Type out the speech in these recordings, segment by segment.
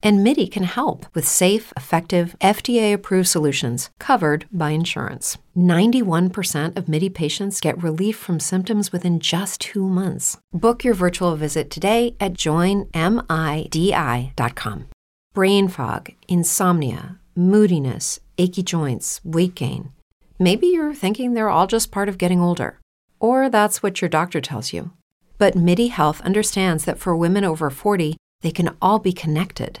And MIDI can help with safe, effective, FDA approved solutions covered by insurance. 91% of MIDI patients get relief from symptoms within just two months. Book your virtual visit today at joinmidi.com. Brain fog, insomnia, moodiness, achy joints, weight gain. Maybe you're thinking they're all just part of getting older, or that's what your doctor tells you. But MIDI Health understands that for women over 40, they can all be connected.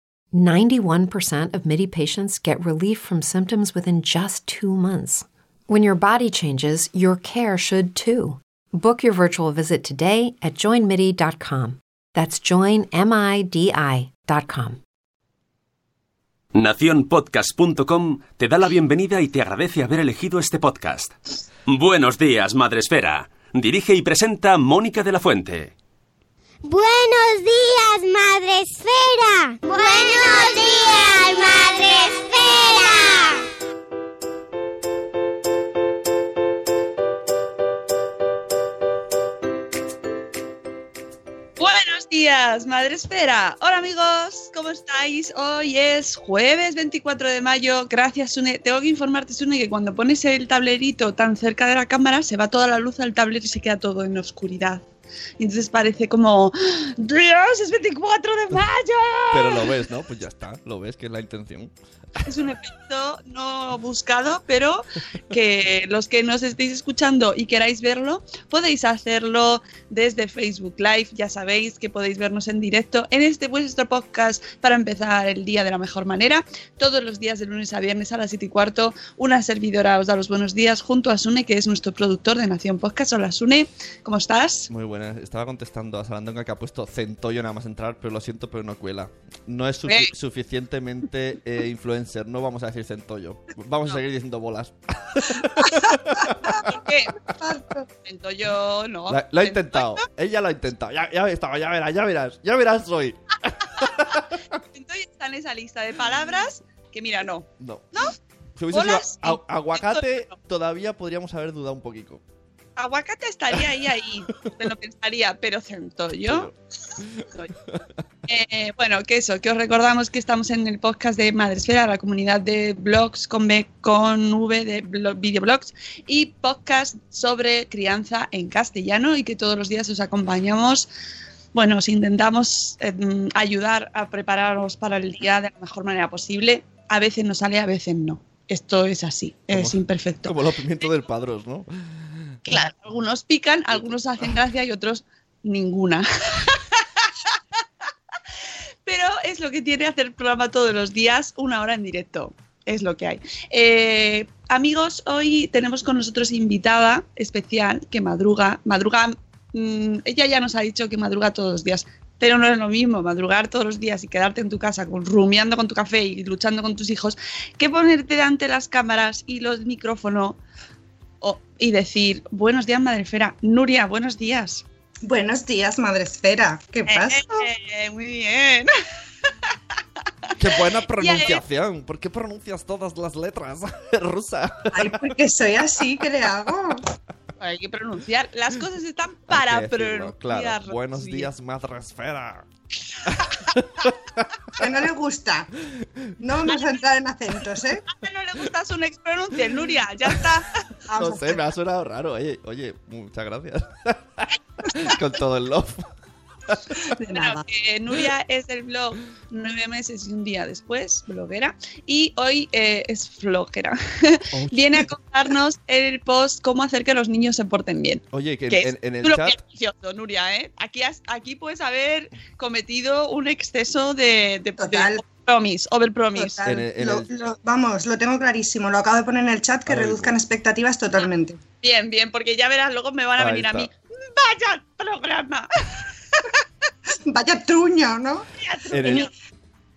91% of MIDI patients get relief from symptoms within just two months. When your body changes, your care should too. Book your virtual visit today at joinmidi.com. That's joinmidi.com. Naciónpodcast.com te da la bienvenida y te agradece haber elegido este podcast. Buenos días, Madresfera. Dirige y presenta Mónica de la Fuente. Buenos días, Madre Esfera. Buenos días, Madre Esfera. Buenos días, Madre Esfera. Hola amigos, ¿cómo estáis? Hoy es jueves 24 de mayo. Gracias, Sune. Tengo que informarte, Sune, que cuando pones el tablerito tan cerca de la cámara, se va toda la luz al tablero y se queda todo en oscuridad. Y entonces parece como, ¡Dios, es 24 de mayo! Pero lo ves, ¿no? Pues ya está, lo ves, que es la intención. Es un efecto no buscado, pero que los que nos estéis escuchando y queráis verlo, podéis hacerlo desde Facebook Live. Ya sabéis que podéis vernos en directo en este vuestro podcast para empezar el día de la mejor manera. Todos los días de lunes a viernes a las 7 y cuarto, una servidora os da los buenos días junto a Sune, que es nuestro productor de Nación Podcast. Hola Sune, ¿cómo estás? Muy buenas. Estaba contestando a Sarandonga que ha puesto centollo nada más entrar, pero lo siento, pero no cuela. No es sufi- Eh. suficientemente eh, influencer, no vamos a decir centollo. Vamos a seguir diciendo bolas. ¿Por qué? Siento yo, no. La- lo ha intentado, ella lo ha intentado. Ya, ya, verás, ya verás, ya verás hoy. Centollo está en esa lista de palabras que, mira, no. No. ¿No? Si hubiese sido aguacate, Centollo todavía podríamos haber dudado un poquito. Aguacate estaría ahí, ahí. Te lo pensaría, pero centollo. Eh, bueno, que eso, que os recordamos que estamos en el podcast de Madresfera, la comunidad de blogs con, B, con V de blo- videoblogs y podcast sobre crianza en castellano y que todos los días os acompañamos. Bueno, os intentamos eh, ayudar a prepararos para el día de la mejor manera posible. A veces nos sale, a veces no. Esto es así, es Como- imperfecto. Como los pimientos del padros, ¿no? Claro, algunos pican, algunos hacen gracia y otros ninguna. Pero es lo que tiene hacer programa todos los días, una hora en directo. Es lo que hay. Eh, amigos, hoy tenemos con nosotros invitada especial que madruga. Madruga, mm, ella ya nos ha dicho que madruga todos los días, pero no es lo mismo madrugar todos los días y quedarte en tu casa rumiando con tu café y luchando con tus hijos que ponerte delante las cámaras y los micrófonos o- y decir, buenos días, Madre Esfera. Nuria, buenos días. Buenos días, Madre Esfera. ¿Qué pasa? Eh, muy bien. ¡Qué buena pronunciación! ¿Por qué pronuncias todas las letras? Rusa. Ay, porque soy así, ¿qué le hago? Hay que pronunciar. Las cosas están para Hay que decirlo, pronunciar. Claro. Buenos días, madre esfera. Que no le gusta. No vamos a entrar en acentos, ¿eh? A no le gusta su ex pronuncie, Nuria, ya está. Vamos No sé, me ha sonado raro. Oye, oye, muchas gracias. Con todo el love. Bueno, que Nuria es del blog nueve meses y un día después, bloguera, y hoy eh, es flojera. Oh, Viene a contarnos el post cómo hacer que los niños se porten bien. Oye, que Que en, es en el Tú lo chat. que has precioso, Nuria, ¿eh? Aquí, has- aquí puedes haber cometido un exceso de, de, Total. de promise, overpromise. Total. En el- en Lo- el- lo- vamos, lo tengo clarísimo. Lo acabo de poner en el chat que Ay, reduzcan expectativas totalmente. Bien, bien, porque ya verás, luego me van a Ahí venir a mí. ¡Vaya programa! Vaya truño, ¿no? En el-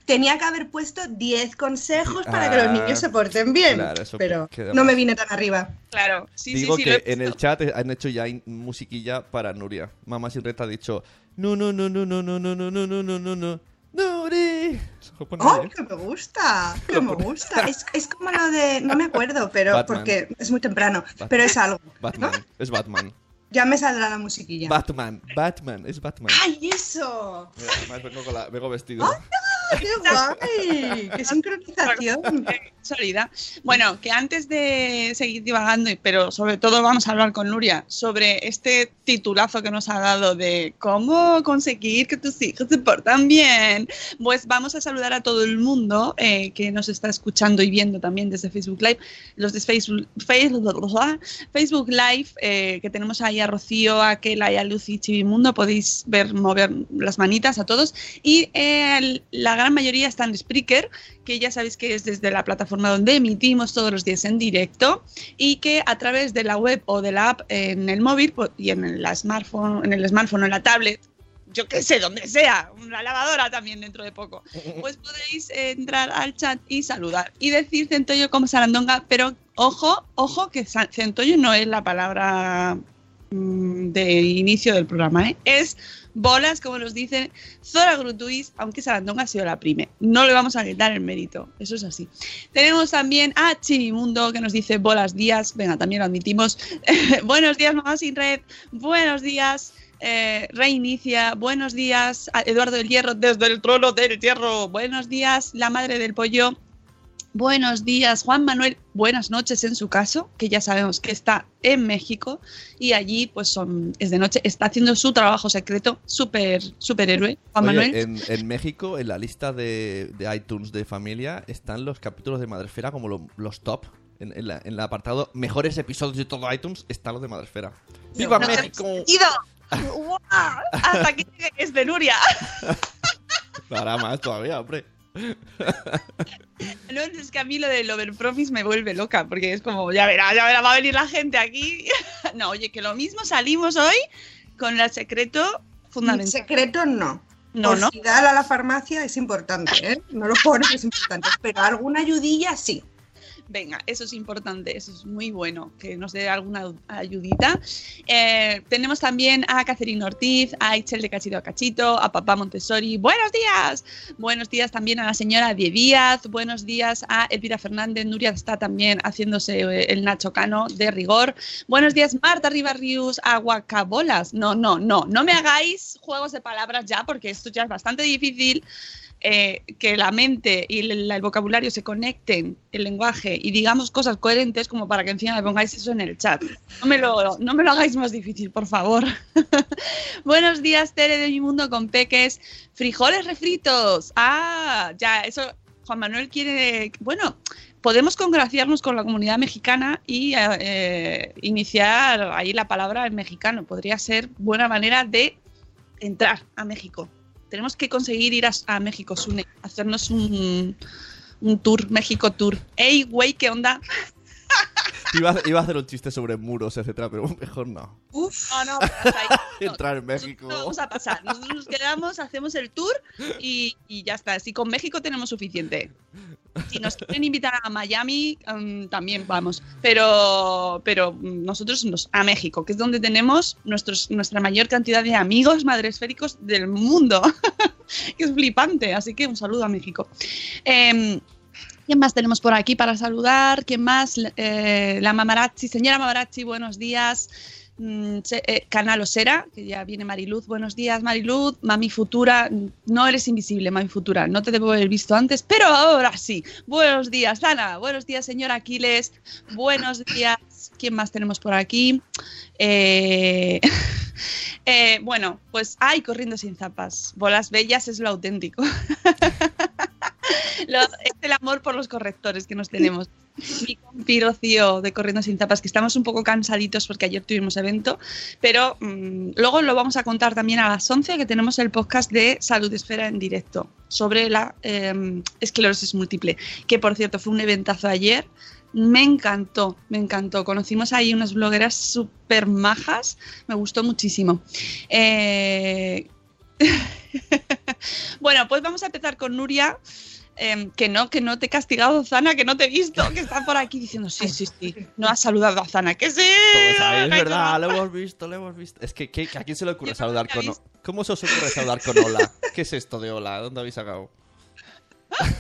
Tenía que haber puesto 10 consejos para que Ah, los niños se porten bien. claro, eso pero no me vine tan arriba. Claro, sí, Digo sí, sí. lo que en el chat han hecho ya musiquilla para Nuria. Mamá sin reta ha dicho: No, no, no, no, no, no, no, no, no, no, no, no, no. Nuri. ¡Oh, que me gusta! ¡Que me gusta! Es, es como lo de. No me acuerdo, pero Batman. porque es muy temprano. Batman. Pero es algo. Batman, es Batman. Ya me saldrá la musiquilla. Batman, Batman, es Batman. ¡Ay, eso! Mira, además vengo, con la- vengo vestido. ¡Qué guay! ¡Qué sincronización! Sólida. Bueno, que antes de seguir divagando, pero sobre todo vamos a hablar con Nuria sobre este titulazo que nos ha dado de cómo conseguir que tus hijos se portan bien. Pues vamos a saludar a todo el mundo eh, que nos está escuchando y viendo también desde Facebook Live. Los de Facebook, Facebook, Live, eh, que tenemos ahí a Rocío, a Kela y a Lucy Chivimundo. Podéis ver mover las manitas a todos. Y eh, la gran mayoría está en Spreaker, que ya sabéis que es desde la plataforma donde emitimos todos los días en directo y que a través de la web o de la app en el móvil pues, y en la smartphone, en el smartphone o en la tablet, yo qué sé, donde sea, una lavadora también dentro de poco, pues podéis entrar al chat y saludar. Y decir centollo como sarandonga, pero ojo, ojo que centollo no es la palabra de inicio del programa, ¿eh? es bolas, como nos dicen Zora Grutuis, aunque Sarandonga ha sido la prime. No le vamos a quitar el mérito, eso es así. Tenemos también a Chimimundo que nos dice bolas días, venga, también lo admitimos. buenos días, mamá sin red. Buenos días, eh, reinicia. Buenos días, Eduardo del Hierro desde el trono del Hierro. Buenos días, la madre del pollo. Buenos días, Juan Manuel. Buenas noches en su caso, que ya sabemos que está en México y allí pues son, es de noche, está haciendo su trabajo secreto, super superhéroe, Juan Oye, Manuel. en, en México, en la lista de, de iTunes de familia, están los capítulos de Madresfera como lo- los top. En, en la- en el apartado mejores episodios de todo iTunes está lo de Madresfera. ¡Viva No, México! ¡Ido! ¡Guau! Hasta aquí llegue, es de Nuria. Hará más todavía, hombre. No, es que a mí lo del me vuelve loca, porque es como, ya verá, ya verá, va a venir la gente aquí. No, oye, que lo mismo salimos hoy con el secreto fundamental. Secreto no. No, Por no. si dar a la farmacia es importante, ¿eh? No lo pone, pero es importante. Pero alguna ayudilla sí. Venga, eso es importante, eso es muy bueno, que nos dé alguna ayudita. Eh, tenemos también a Cacerina Ortiz, a Ichel de Cachito a Cachito, a Papá Montessori. ¡Buenos días! Buenos días también a la señora Die Díaz. Buenos días a Elvira Fernández. Nuria está también haciéndose eh, el Nacho Cano de rigor. Buenos días, Marta Ribarrius, a Guacabolas. No, no, no, no me hagáis juegos de palabras ya, porque esto ya es bastante difícil eh, que la mente y el, vocabulario se conecten, el lenguaje, y digamos cosas coherentes como para que encima me pongáis eso en el chat. No me lo, no me lo hagáis más difícil, por favor. Buenos días, Tere de mi mundo con peques. Frijoles refritos. Ah, ya, eso Juan Manuel quiere... Bueno, podemos congraciarnos con la comunidad mexicana y eh, iniciar ahí la palabra en mexicano. Podría ser buena manera de entrar a México. Tenemos que conseguir ir a, México, Sune, hacernos un, un tour, México Tour. ¡Ey, güey, qué onda! Iba, a- iba a hacer un chiste sobre muros, etcétera, pero mejor no. Uf. No, no, hasta ahí. No, Entrar en México. no vamos a pasar. Nosotros nos quedamos, hacemos el tour y, y ya está. Si con México tenemos suficiente. Si nos quieren invitar a Miami, mm, también vamos. Pero, pero nosotros nos, a México, que es donde tenemos nuestros, nuestra mayor cantidad de amigos madresféricos del mundo. que es flipante. Así que un saludo a México. Em, ¿Quién más tenemos por aquí para saludar? ¿Quién más? Eh, la Mamarazzi, señora Mamarazzi, buenos días. Mm, eh, Canal Osera, que ya viene Mariluz. Buenos días, Mariluz. Mami Futura, no eres invisible, Mami Futura. No te debo haber visto antes, pero ahora sí. Buenos días, Ana. Buenos días, señora Aquiles. Buenos días. ¿Quién más tenemos por aquí? Eh, Eh, bueno, pues ay, corriendo sin zapas. Bolas bellas es lo auténtico. Es el amor por los correctores que nos tenemos. Mi compi Rocío de Corriendo sin zapas, que estamos un poco cansaditos porque ayer tuvimos evento, pero mm, luego lo vamos a contar también a las 11 que tenemos el podcast de Salud Esfera en directo sobre la eh, esclerosis múltiple, que por cierto fue un eventazo ayer. Me encantó, me encantó. Conocimos ahí unas blogueras súper majas, me gustó muchísimo. Eh, bueno, pues vamos a empezar con Nuria. Em, que no, que no te he castigado, Zana, que no te he visto, que está por aquí diciendo, sí, sí, sí, no has saludado a Zana, que sí. Ahí, es verdad, lo hemos visto, lo hemos visto. Es que, ¿qué- ¿a quién se le ocurre Yo saludar con... o- ¿Cómo se os ocurre saludar con hola? ¿Qué es esto de hola? ¿Dónde habéis sacado?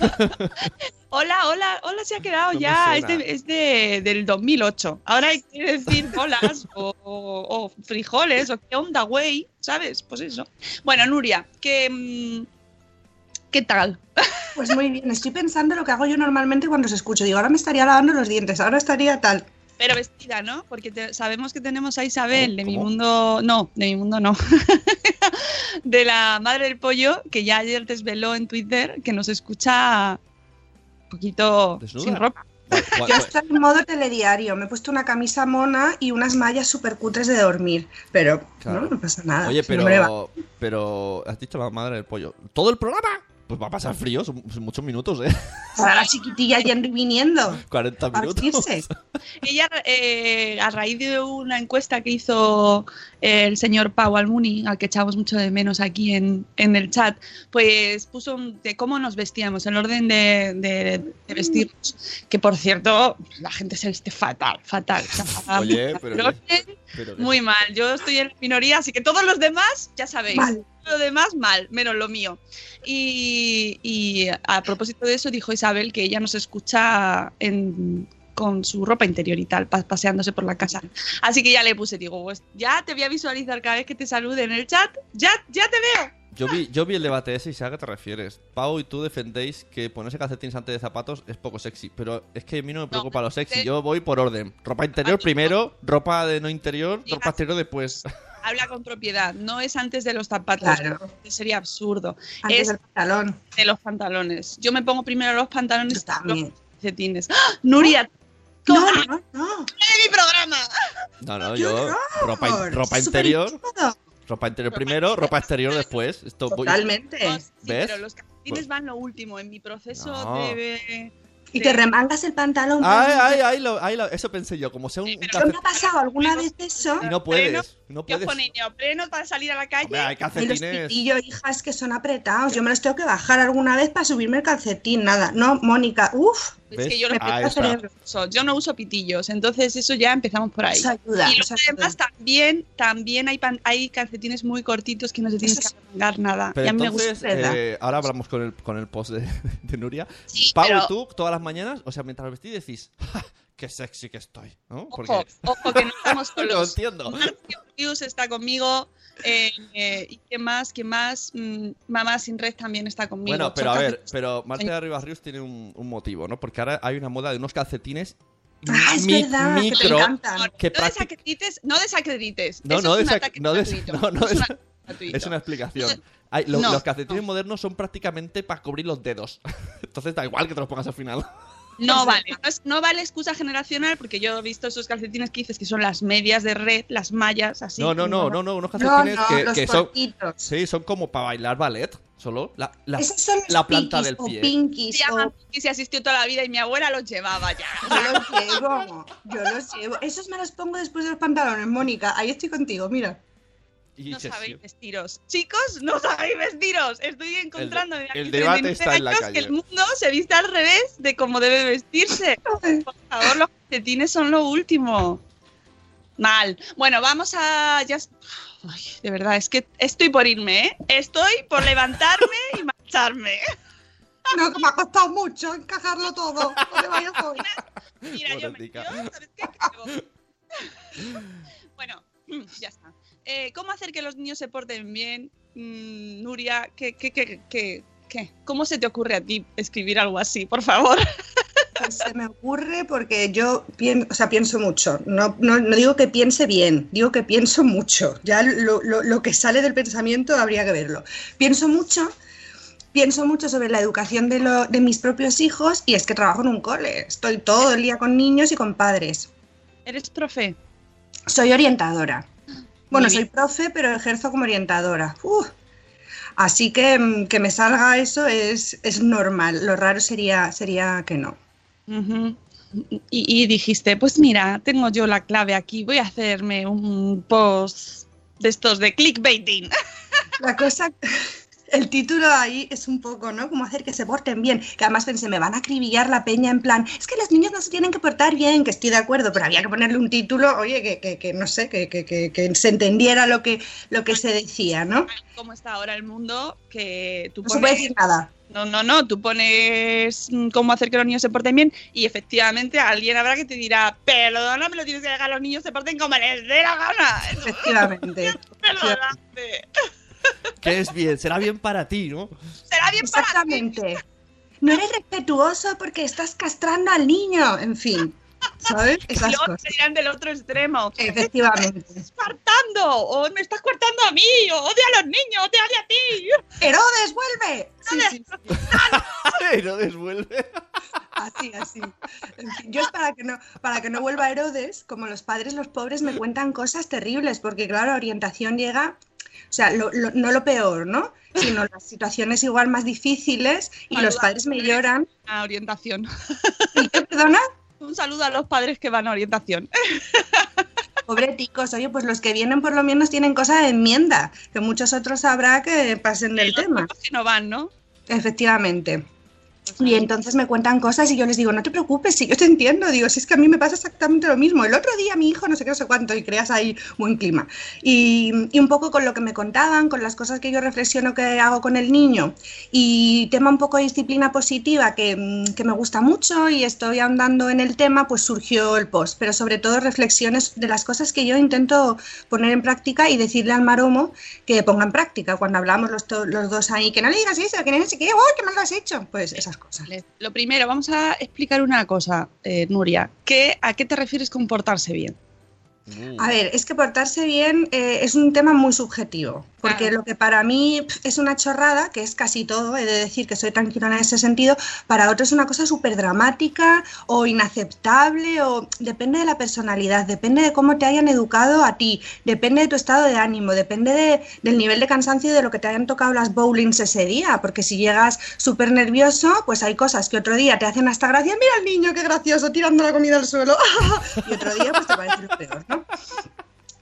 Hola, hola, hola se ha quedado No ya, es, de- es de, del 2008. Ahora hay que decir bolas o, o- o frijoles o qué onda, güey, ¿sabes? Pues eso. Bueno, Nuria, ¿qué, mm, ¿qué tal? Pues muy bien, estoy pensando lo que hago yo normalmente cuando os escucho. Digo, ahora me estaría lavando los dientes, ahora estaría tal. Pero vestida, ¿no? Porque te- sabemos que tenemos a Isabel de mi mundo. No, de mi mundo no. de la madre del pollo, que ya ayer desveló en Twitter que nos escucha un poquito ¿Desnuda? sin ropa. ¿Cuál- cuál- Yo estoy en modo telediario, me he puesto una camisa mona y unas mallas súper cutres de dormir. Pero Claro. no, no pasa nada. Oye, pero, pero has dicho la madre del pollo. ¿Todo el programa? Pues va a pasar frío, son, son muchos minutos, ¿eh? Para la chiquitilla yendo y viniendo. 40 Para minutos. Ella, eh, a raíz de una encuesta que hizo el señor Pau Almuni, al que echamos mucho de menos aquí en, en el chat, pues puso un- de cómo nos vestíamos, el orden de, de- de vestirnos. Que por cierto, la gente se viste fatal, fatal. Oye, pero muy mal. Yo estoy en la minoría, así que todos los demás, ya sabéis. Mal. Lo demás mal, menos lo mío. Y, y a propósito de eso dijo Isabel que ella nos escucha en- con su ropa interior y tal, pa- paseándose por la casa. Así que ya le puse, digo, pues ya te voy a visualizar cada vez que te salude en el chat. Ya, ya te veo. Yo vi, yo vi el debate ese y sé a qué te refieres. Pau y tú defendéis que ponerse calcetines antes de zapatos es poco sexy, pero es que a mí no me preocupa lo sexy. Yo voy por orden. Ropa interior primero, ropa de no interior, ropa exterior después. Habla con propiedad, no es antes de los zapatos. Claro. Sería absurdo. Antes Es del pantalón. de los pantalones. Yo me pongo primero los pantalones Yo y los también. calcetines. ¡Ah! Nuria, No, no, no. ¡de mi programa! No, no, ¡Qué yo ropa, in- ropa Súper interior, incómodo. ropa interior primero, ropa exterior después. Esto voy- Totalmente. Sí, ¿Ves? pero los calcetines van lo último en mi proceso No. de... Y te remangas el pantalón. Ay, ay, ay, lo- ay, lo- eso pensé yo, como sea un, Sí, un pero ¿Pero me calcetín ha pasado alguna vez eso? y no puedes, no Yo puedes. con neopreno para salir a la calle. Hombre, hay Y los calcetines. pitillos, hija, es que son apretados. Yo me los tengo que bajar alguna vez para subirme el calcetín. Nada. No, Mónica, uff, es que yo, está. cerebro. uso. yo no uso pitillos, entonces eso ya empezamos por ahí. Eso ayuda. y eso además ayuda. también, también hay, pan- hay calcetines muy cortitos que no se tienes Eso que arrancar nada. Pero y a mí me entonces, gusta. eh, ahora hablamos con el, con el post de, de Nuria. Sí, Pau, pero- tú todas las mañanas, o sea, mientras vestís decís, "Ja, qué sexy que estoy, ¿no? Porque Ojo, ojo que no estamos no lo solos. entiendo. Marcio Pius está conmigo. eh, eh, ¿Y qué más? ¿Qué más? Mm, Mamá sin red también está conmigo. Bueno, pero a ver, pero Marta de Ríos tiene un, un motivo, ¿no? Porque ahora hay una moda de unos calcetines Ah, es mi- verdad, que te micro encantan. que no desacredites, no desacredites. No, Eso no es desac- no des- no, no Es un des- ataque gratuito. Es una explicación. Hay- lo- No, los calcetines no. modernos son prácticamente para cubrir los dedos. Entonces da igual que te los pongas al final. No vale, no, es- no vale excusa generacional porque yo he visto esos calcetines que dices que son las medias de red, las mallas, así. no, no, no, no, no, unos No, calcetines no, que, los que son. Sí, son como para bailar ballet. Solo la, la, Esos son los la planta pinkies del o pie. pinkies Se llaman o- y se asistió toda la vida y mi abuela los llevaba ya. Yo los llevo, yo los llevo. Esos me los pongo después de los pantalones, Mónica. Ahí estoy contigo, mira. Y No sabéis vestiros. Chicos, no sabéis vestiros. Estoy encontrando de el debate 39 está en la años calle. que el mundo se viste al revés de cómo debe vestirse. Por favor, los calcetines son lo último. Mal. Bueno, vamos a. Ya... Ay, de verdad, es que estoy por irme, ¿eh? Estoy por levantarme y marcharme. No, que me ha costado mucho encajarlo todo. No te vayas hoy. Mira, yo me. Bueno, ya está. Eh, ¿Cómo hacer que los niños se porten bien? Mm, Nuria, ¿qué, qué, qué, qué, qué? ¿Cómo se te ocurre a ti escribir algo así, por favor? Pues se me ocurre porque yo pien- o sea, pienso mucho. No, no, no digo que piense bien, digo que pienso mucho. Ya lo, lo- lo que sale del pensamiento habría que verlo. Pienso mucho, pienso mucho sobre la educación de, lo- de mis propios hijos y es que trabajo en un cole. Estoy todo el día con niños y con padres. ¿Eres profe? Soy orientadora. Bueno, soy profe, pero ejerzo como orientadora. Uf. Así que mm, que me salga eso es, es normal. Lo raro sería, sería que no. Y dijiste, pues mira, tengo yo la clave aquí, voy a hacerme un post de estos de clickbaiting. La cosa, el título ahí es un poco, ¿no? Como hacer que se porten bien. Que además pensé, me van a acribillar la peña en plan, es que los niños no se tienen que portar bien, que estoy de acuerdo, pero había que ponerle un título, oye, que, que- que no sé, que, que- se entendiera lo que, lo que se decía, ¿no? ¿Cómo está ahora el mundo? Que tú No se puede pones- decir nada. No, no, no, tú pones mm, cómo hacer que los niños se porten bien y efectivamente alguien habrá que te dirá, perdona, me lo tienes que dejar, los niños se porten como les dé la gana. Efectivamente. Perdonadme. Que es bien, será bien para ti, ¿no? Será bien para ti. Exactamente. No eres respetuoso porque estás castrando al niño. En fin, ¿sabes? Esas luego cosas. del otro extremo. Efectivamente. estás coartando! ¡O me estás coartando a mí! ¡O odio a los niños! ¡Te odio a ti! ¡Herodes, vuelve! Sí, sí, no desvuelve. Así, así. En fin, yo es para que no, para que no vuelva Herodes, como los padres, los pobres me cuentan cosas terribles, porque claro, orientación llega, sea, lo- lo- no lo peor, ¿no? Sino las situaciones igual más difíciles y los padres me lloran. A orientación. ¿Y qué, perdona? Un saludo a los padres que van a orientación. Pobre ticos, oye, pues los que vienen por lo menos tienen cosas de enmienda, que muchos otros habrá que pasen del tema. Que no van, ¿no? Efectivamente. Y entonces me cuentan cosas y yo les digo, no te preocupes, si yo te entiendo, digo, si es que a mí me pasa exactamente lo mismo. El otro día mi hijo, no sé qué, no sé cuánto, y creas ahí buen clima. Y, y un poco con lo que me contaban, con las cosas que yo reflexiono que hago con el niño, y tema un poco de disciplina positiva que, mm, que me gusta mucho y estoy ahondando en el tema, pues surgió el post, pero sobre todo reflexiones de las cosas que yo intento poner en práctica y decirle al maromo que ponga en práctica. Cuando hablamos los dos ahí, que no le digas eso, que no sé qué, ¡oh, qué mal lo has hecho! Pues esas cosas. Lo primero, vamos a explicar una cosa, eh, Nuria. ¿Qué, ¿A qué te refieres con portarse bien? A ver, es que portarse bien eh, es un tema muy subjetivo, porque Claro. lo que para mí es una chorrada, que es casi todo, he de decir que soy tranquila en ese sentido, para otro es una cosa súper dramática o inaceptable, o depende de la personalidad, depende de cómo te hayan educado a ti, depende de tu estado de ánimo, depende de- del nivel de cansancio y de lo que te hayan tocado las bowlings ese día, porque si llegas súper nervioso, pues hay cosas que otro día te hacen hasta gracia, mira al niño, qué gracioso, tirando la comida al suelo, y otro día pues te parece lo peor, ¿no?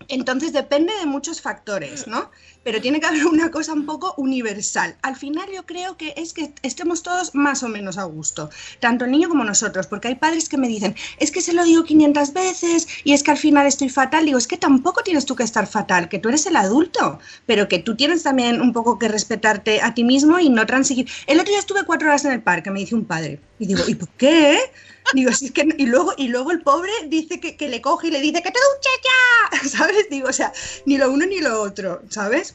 Entonces depende de muchos factores, ¿no? Pero tiene que haber una cosa un poco universal. Al final yo creo que es que estemos todos más o menos a gusto, tanto el niño como nosotros, porque hay padres que me dicen, es que se lo digo 500 veces y es que al final estoy fatal. Digo, es que tampoco tienes tú que estar fatal, que tú eres el adulto, pero que tú tienes también un poco que respetarte a ti mismo y no transigir. El otro día estuve cuatro horas en el parque, me dice un padre, y digo, ¿y por qué? Digo, si que, y luego, y luego el pobre dice que, que le coge y le dice que te duches ya, ¿sabes? Digo, o sea, ni lo uno ni lo otro, ¿sabes?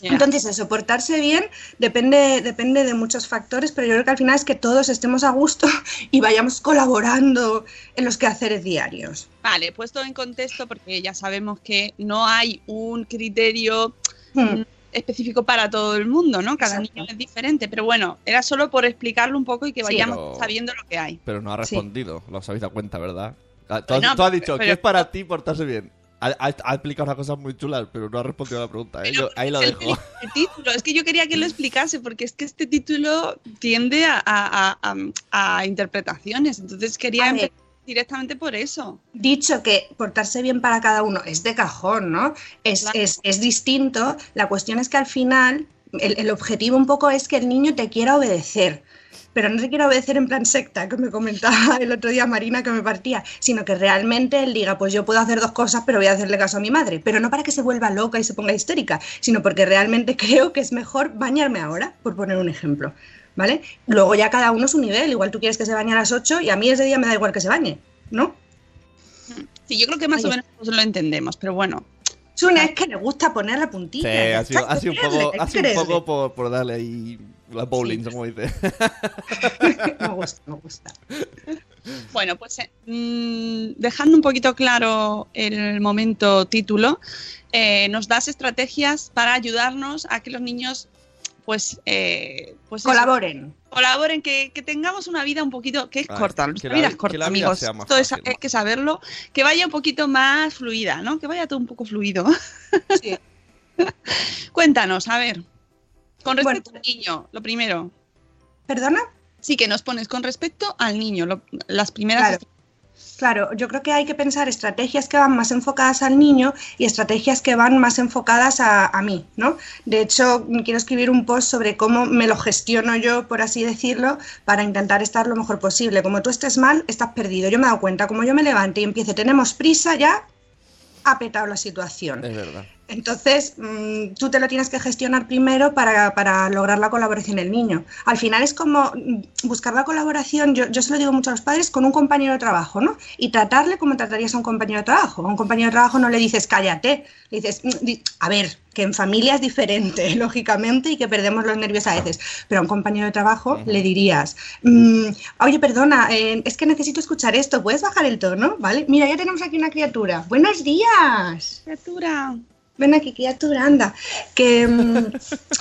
Entonces, eso, portarse bien depende, depende de muchos factores, pero yo creo que al final es que todos estemos a gusto y vayamos colaborando en los quehaceres diarios. Vale, puesto en contexto, porque ya sabemos que no hay un criterio Hmm. específico para todo el mundo, ¿no? Cada Exacto. niño es diferente, pero bueno, era solo por explicarlo un poco y que Sí. vayamos Pero- sabiendo lo que hay. Pero no ha Sí. respondido, lo os habéis dado cuenta, ¿verdad? Ah, Tú has, tú has dicho pero- que es para ti portarse bien. Ha, ha- ha explicado unas cosas muy chulas, pero no ha respondido a la pregunta. ¿eh? Yo ahí lo el, dejo. el título, es que yo quería que lo explicase, porque es que este título tiende a, a- a- a- a interpretaciones, entonces quería empezar directamente por eso. Dicho que portarse bien para cada uno es de cajón, ¿no? Es, Claro. es, es distinto. La cuestión es que al final el, el objetivo un poco es que el niño te quiera obedecer. Pero no te quiera obedecer en plan secta, que me comentaba el otro día Marina que me partía, sino que realmente él diga, pues yo puedo hacer dos cosas, pero voy a hacerle caso a mi madre. Pero no para que se vuelva loca y se ponga histérica, sino porque realmente creo que es mejor bañarme ahora, por poner un ejemplo. ¿Vale? Luego ya cada uno su nivel. Igual tú quieres que se bañe a las 8 y a mí ese día me da igual que se bañe, ¿no? Sí, yo creo que más o menos lo entendemos, pero bueno. Sune es que le gusta poner la Sí, puntilla. ha sido, ha sido un poco, ha sido un poco por, por darle ahí la bowling, Sí. como dice. me gusta, me gusta. Bueno, pues eh, mm, dejando un poquito claro el momento título, eh, nos das estrategias para ayudarnos a que los niños pues, eh, pues eso, Colaboren. colaboren, que, que tengamos una vida un poquito, que es Claro, corta, que la vida es corta, que la vida amigos, sea más esto es- fácil, hay que saberlo, que vaya un poquito más fluida, ¿no? Que vaya todo un poco fluido. Sí. Cuéntanos, a ver, con Bueno, respecto al niño, lo primero, ¿Perdona? sí que nos pones con respecto al niño, lo- las primeras Claro. Claro, yo creo que hay que pensar estrategias que van más enfocadas al niño y estrategias que van más enfocadas a, a mí, ¿no? De hecho, quiero escribir un post sobre cómo me lo gestiono yo, por así decirlo, para intentar estar lo mejor posible. Como tú estés mal, estás perdido. Yo me he dado cuenta, como yo me levante y empiece, tenemos prisa, ya ha petado la situación. Es verdad. Entonces, mm, tú te lo tienes que gestionar primero para, para lograr la colaboración del niño. Al final es como mm, buscar la colaboración, yo, yo se lo digo mucho a los padres, con un compañero de trabajo, ¿no? Y tratarle como tratarías a un compañero de trabajo. A un compañero de trabajo no le dices cállate, le dices, "Mm, a ver, que en familia es diferente, lógicamente, y que perdemos los nervios a veces. Pero a un compañero de trabajo le dirías, "Mm, oye, perdona, eh, es que necesito escuchar esto, ¿puedes bajar el tono? ¿Vale? Mira, ya tenemos aquí una criatura. Buenos días. criatura. Ven aquí, criatura, anda. Que mm,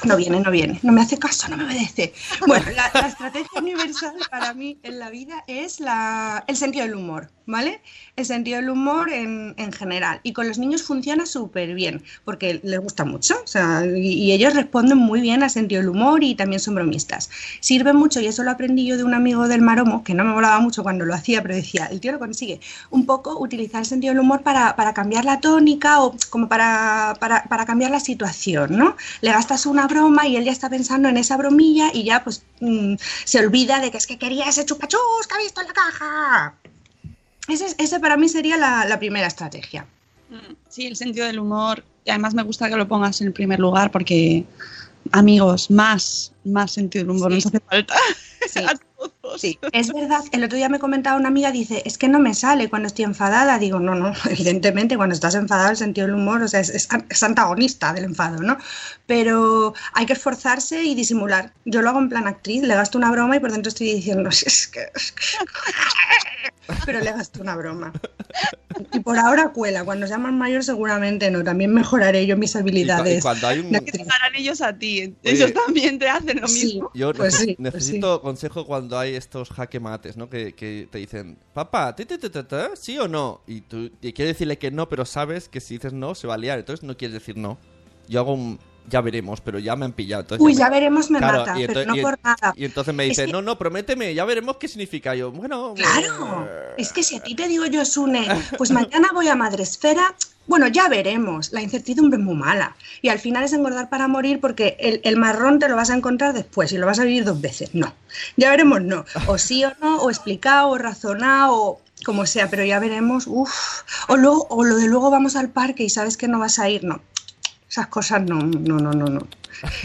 no viene, no viene. No me hace caso, no me obedece. Bueno, la, estrategia universal para mí en la vida es la, el sentido del humor, ¿vale? El sentido del humor en, en general. Y con los niños funciona súper bien, porque les gusta mucho. O sea, y, y ellos responden muy bien al sentido del humor y también son bromistas. Sirve mucho, y eso lo aprendí yo de un amigo del Maromo, que no me molaba mucho cuando lo hacía, pero decía, el tío lo consigue. Un poco utilizar el sentido del humor para, para cambiar la tónica o como para, para, para cambiar la situación, ¿no? Le gastas una broma y él ya está pensando en esa bromilla y ya pues mm, se olvida de que es que quería ese chupachus que ha visto en la caja. Ese, es- ese para mí sería la, la primera estrategia. Mm, Sí, el sentido del humor. Y además me gusta que lo pongas en el primer lugar porque, amigos, más, más sentido del humor Sí. nos hace falta. Sí. A todos. Sí, es verdad. El otro día me comentaba una amiga, dice, es que no me sale cuando estoy enfadada. Digo, no, no, evidentemente cuando estás enfadado el sentido del humor, o sea, es, es- es antagonista del enfado, ¿no? Pero hay que esforzarse y disimular. Yo lo hago en plan actriz, le gasto una broma y por dentro estoy diciendo, "Si es que... es que-". Pero le gasto una broma. Y por ahora cuela, cuando sea más mayor seguramente no, también mejoraré yo mis Y, cua- y habilidades. cuando hay un... Que te ellos a ti. Ellos también te hacen lo Sí, mismo. Yo Pues nece- sí, pues necesito consejo cuando hay estos jaque mates, ¿no? Que, te dicen, papá, ¿ti, ti, ti, ti, ti, ¿sí o no? Y tú y quieres decirle que no, pero sabes que si dices no, se va a liar. Entonces no quieres decir no. Yo hago un ya veremos, pero ya me han pillado. Entonces Uy, ya veremos, me Claro, mata, pero no y- por nada. Y entonces me Es dice, que- no, no, prométeme, ya veremos qué significa. Yo, bueno, Claro, eh, es que si a ti te digo yo, Sune, pues mañana voy a Madresfera, bueno, ya veremos, la incertidumbre es muy mala. Y al final es engordar para morir porque el, el marrón te lo vas a encontrar después y lo vas a vivir dos veces. No, ya veremos, no. O sí o no, o explicado, o razonado, o como sea, pero ya veremos, uff. O, luego, o lo de luego vamos al parque y sabes que no vas a ir, no. Esas cosas no, no, no, no, no.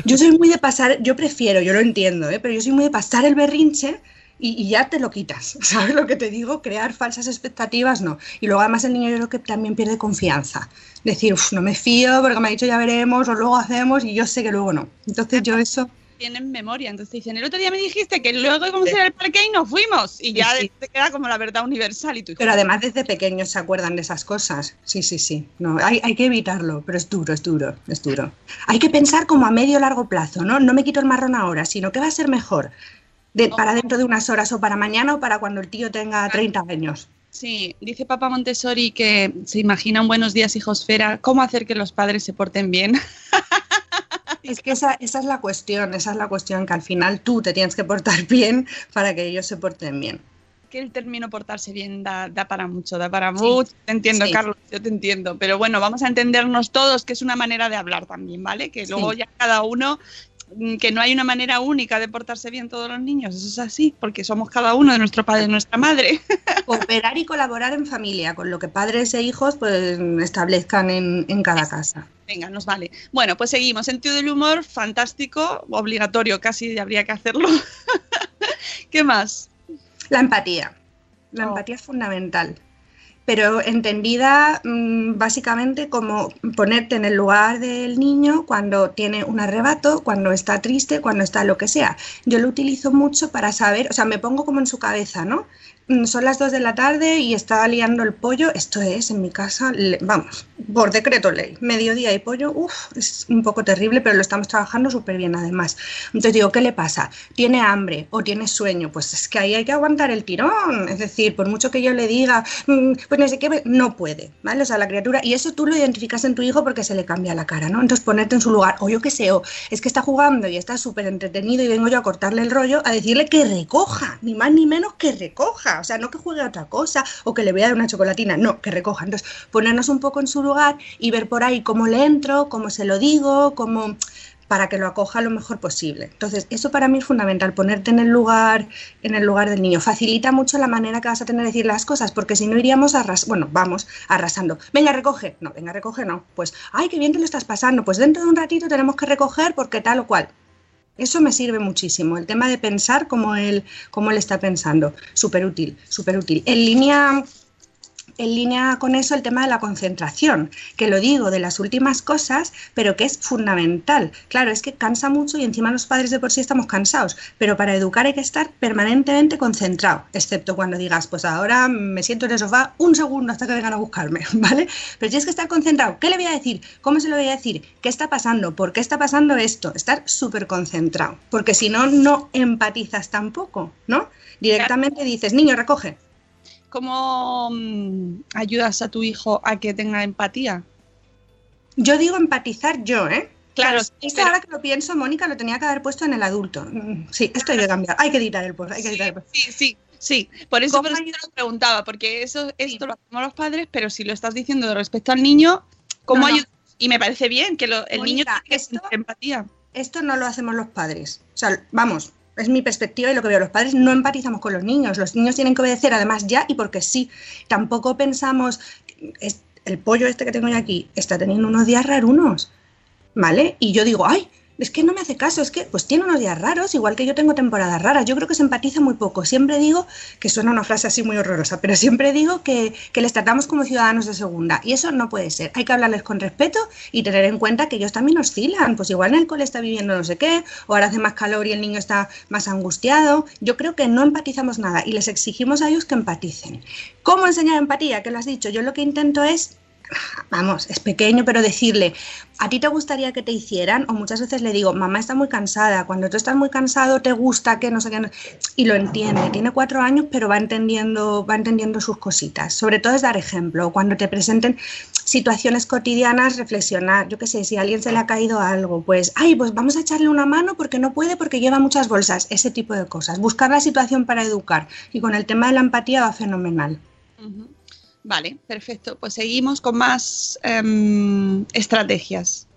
Yo soy muy de pasar, yo prefiero, yo lo entiendo, ¿eh? pero yo soy muy de pasar el berrinche y, ya te lo quitas. ¿Sabes lo que te digo? Crear falsas expectativas, no. Y luego además el niño yo creo que también pierde confianza. Decir, "Uf, no me fío porque me ha dicho ya veremos o luego hacemos y yo sé que luego no. Entonces yo eso... Tienen memoria. Entonces dicen, el otro día me dijiste que luego íbamos a ir al parque y nos fuimos. Y ya Sí. te queda como la verdad universal. Y tú, Pero además desde pequeños se acuerdan de esas cosas. Sí, sí, sí. No, hay, hay que evitarlo, pero es duro, es duro, es duro. Hay que pensar como a medio largo plazo, ¿no? No me quito el marrón ahora, sino que va a ser mejor. De- para dentro de unas horas o para mañana o para cuando el tío tenga 30 años. Sí, dice Papa Montessori que se imagina un buenos días, hijosfera, cómo hacer que los padres se porten bien. Es que esa, esa es la cuestión, esa es la cuestión, que al final tú te tienes que portar bien para que ellos se porten bien. que el término portarse bien da, da para mucho, da para mucho. Te entiendo, sí. Carlos, yo te entiendo. Pero bueno, vamos a entendernos todos, que es una manera de hablar también, ¿vale? Que luego Sí. ya cada uno, que no hay una manera única de portarse bien todos los niños, eso es así, porque somos cada uno de nuestro padre y nuestra madre. Cooperar y colaborar en familia, con lo que padres e hijos pues establezcan en, en cada casa. Venga, nos vale. Bueno, pues seguimos. Sentido del humor, fantástico, obligatorio, casi habría que hacerlo. ¿Qué más? La empatía. La Oh. empatía es fundamental. Pero entendida mm, básicamente como ponerte en el lugar del niño cuando tiene un arrebato, cuando está triste, cuando está lo que sea. Yo lo utilizo mucho para saber, o sea, me pongo como en su cabeza, ¿no? mm, son las 2 de la tarde y está liando el pollo. Esto es, en mi casa, vamos, por decreto ley. Mediodía y pollo, uff, es un poco terrible, pero lo estamos trabajando súper bien además. Entonces digo, ¿qué le pasa? ¿Tiene hambre o tiene sueño? Pues es que ahí hay que aguantar el tirón. Es decir, por mucho que yo le diga, mm, pues no sé qué, no puede, ¿vale? O sea, la criatura, y eso tú lo identificas en tu hijo porque se le cambia la cara, ¿no? Entonces ponerte en su lugar, o yo qué sé, o es que está jugando y está súper entretenido y vengo yo a cortarle el rollo, a decirle que recoja, ni más ni menos que recoja, o sea, no que juegue a otra cosa o que le voy a dar una chocolatina, no, que recoja. Entonces, ponernos un poco en su lugar y ver por ahí cómo le entro, cómo se lo digo, cómo para que lo acoja lo mejor posible. Entonces, eso para mí es fundamental, ponerte en el lugar, en el lugar del niño. Facilita mucho la manera que vas a tener de decir las cosas, porque si no iríamos arras bueno, vamos arrasando. Venga, recoge. No, venga, recoge, no. Pues, ay, qué bien te lo estás pasando. Pues dentro de un ratito tenemos que recoger porque tal o cual. Eso me sirve muchísimo, el tema de pensar como él, como él está pensando. Súper útil, súper útil. En línea en línea con eso el tema de la concentración, que lo digo de las últimas cosas, pero que es fundamental. Claro, es que cansa mucho y encima los padres de por sí estamos cansados, pero para educar hay que estar permanentemente concentrado, excepto cuando digas, pues ahora me siento en el sofá un segundo hasta que vengan a buscarme, ¿vale? Pero tienes que estar concentrado. ¿Qué le voy a decir? ¿Cómo se lo voy a decir? ¿Qué está pasando? ¿Por qué está pasando esto? Estar súper concentrado, porque si no, no empatizas tampoco, ¿no? Directamente dices, niño, recoge. ¿Cómo mm, ayudas a tu hijo a que tenga empatía? Yo digo empatizar yo, ¿eh? Claro, esto pero- ahora que lo pienso, Mónica lo tenía que haber puesto en el adulto. Mm, Sí, esto hay que cambiar. Hay que editar el post, hay que editar el post. Sí, sí, sí. Por eso, ¿Cómo por eso te lo preguntaba, porque eso, esto lo hacemos los padres, pero si lo estás diciendo de respecto al niño, ¿cómo No, no. ayudas? Y me parece bien que lo- el niño tiene que esto- sentir empatía. Esto no lo hacemos los padres. O sea, vamos, es mi perspectiva y lo que veo. Los padres no empatizamos con los niños. Los niños tienen que obedecer además ya y porque sí. Tampoco pensamos, es- el pollo este que tengo yo aquí está teniendo unos días rarunos. ¿Vale? Y yo digo, ay, es que no me hace caso, es que pues tiene unos días raros, igual que yo tengo temporadas raras. Yo creo que se empatiza muy poco. Siempre digo, que suena una frase así muy horrorosa, pero siempre digo que, que les tratamos como ciudadanos de segunda. Y eso no puede ser. Hay que hablarles con respeto y tener en cuenta que ellos también oscilan. Pues igual en el cole está viviendo no sé qué, o ahora hace más calor y el niño está más angustiado. Yo creo que no empatizamos nada y les exigimos a ellos que empaticen. ¿Cómo enseñar empatía? Que lo has dicho. Yo lo que intento es vamos, es pequeño, pero decirle, ¿a ti te gustaría que te hicieran? O muchas veces le digo, mamá está muy cansada, cuando tú estás muy cansado te gusta que no sé qué, no-". y lo entiende, tiene cuatro años, pero va entendiendo, va entendiendo sus cositas. Sobre todo es dar ejemplo, cuando te presenten situaciones cotidianas, reflexionar, yo qué sé, si a alguien se le ha caído algo, pues, ay, pues vamos a echarle una mano porque no puede, porque lleva muchas bolsas, ese tipo de cosas. Buscar la situación para educar, y con el tema de la empatía va fenomenal. Vale, perfecto. Pues seguimos con más em, estrategias.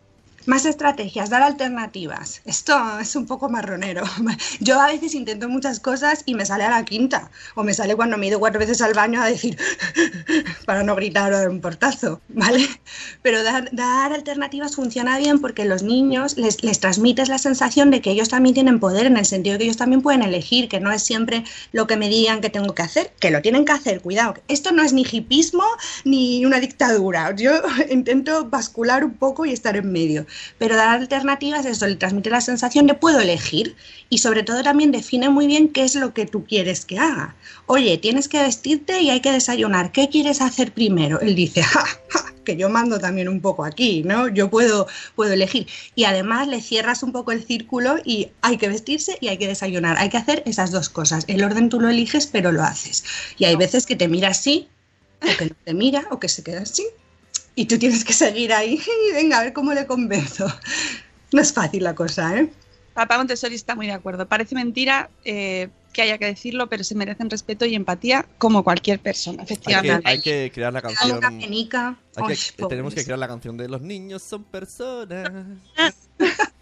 Más estrategias, dar alternativas. Esto es un poco marronero. Yo a veces intento muchas cosas y me sale a la quinta. O me sale cuando me he ido cuatro veces al baño a decir, para no gritar o dar un portazo, ¿vale? Pero dar, dar alternativas funciona bien porque los niños les, les transmites la sensación de que ellos también tienen poder, en el sentido de que ellos también pueden elegir, que no es siempre lo que me digan que tengo que hacer, que lo tienen que hacer, cuidado. Esto no es ni hipismo ni una dictadura. Yo intento bascular un poco y estar en medio. Pero dar alternativas, eso le transmite la sensación de puedo elegir y sobre todo también define muy bien qué es lo que tú quieres que haga. Oye, tienes que vestirte y hay que desayunar. ¿Qué quieres hacer primero? Él dice, ja, ja, que yo mando también un poco aquí, ¿no? Yo puedo, puedo elegir. Y además le cierras un poco el círculo y hay que vestirse y hay que desayunar. Hay que hacer esas dos cosas. El orden tú lo eliges, pero lo haces. Y hay veces que te mira así, o que no te mira, o que se queda así. Y tú tienes que seguir ahí. Venga, a ver cómo le convenzo. No es fácil la cosa, ¿eh? Papá Montessori está muy de acuerdo. Parece mentira eh, que haya que decirlo, pero se merecen respeto y empatía como cualquier persona, Hay que, efectivamente. hay que crear la canción. Hay que- Ay, tenemos que crear la canción de Los niños son personas.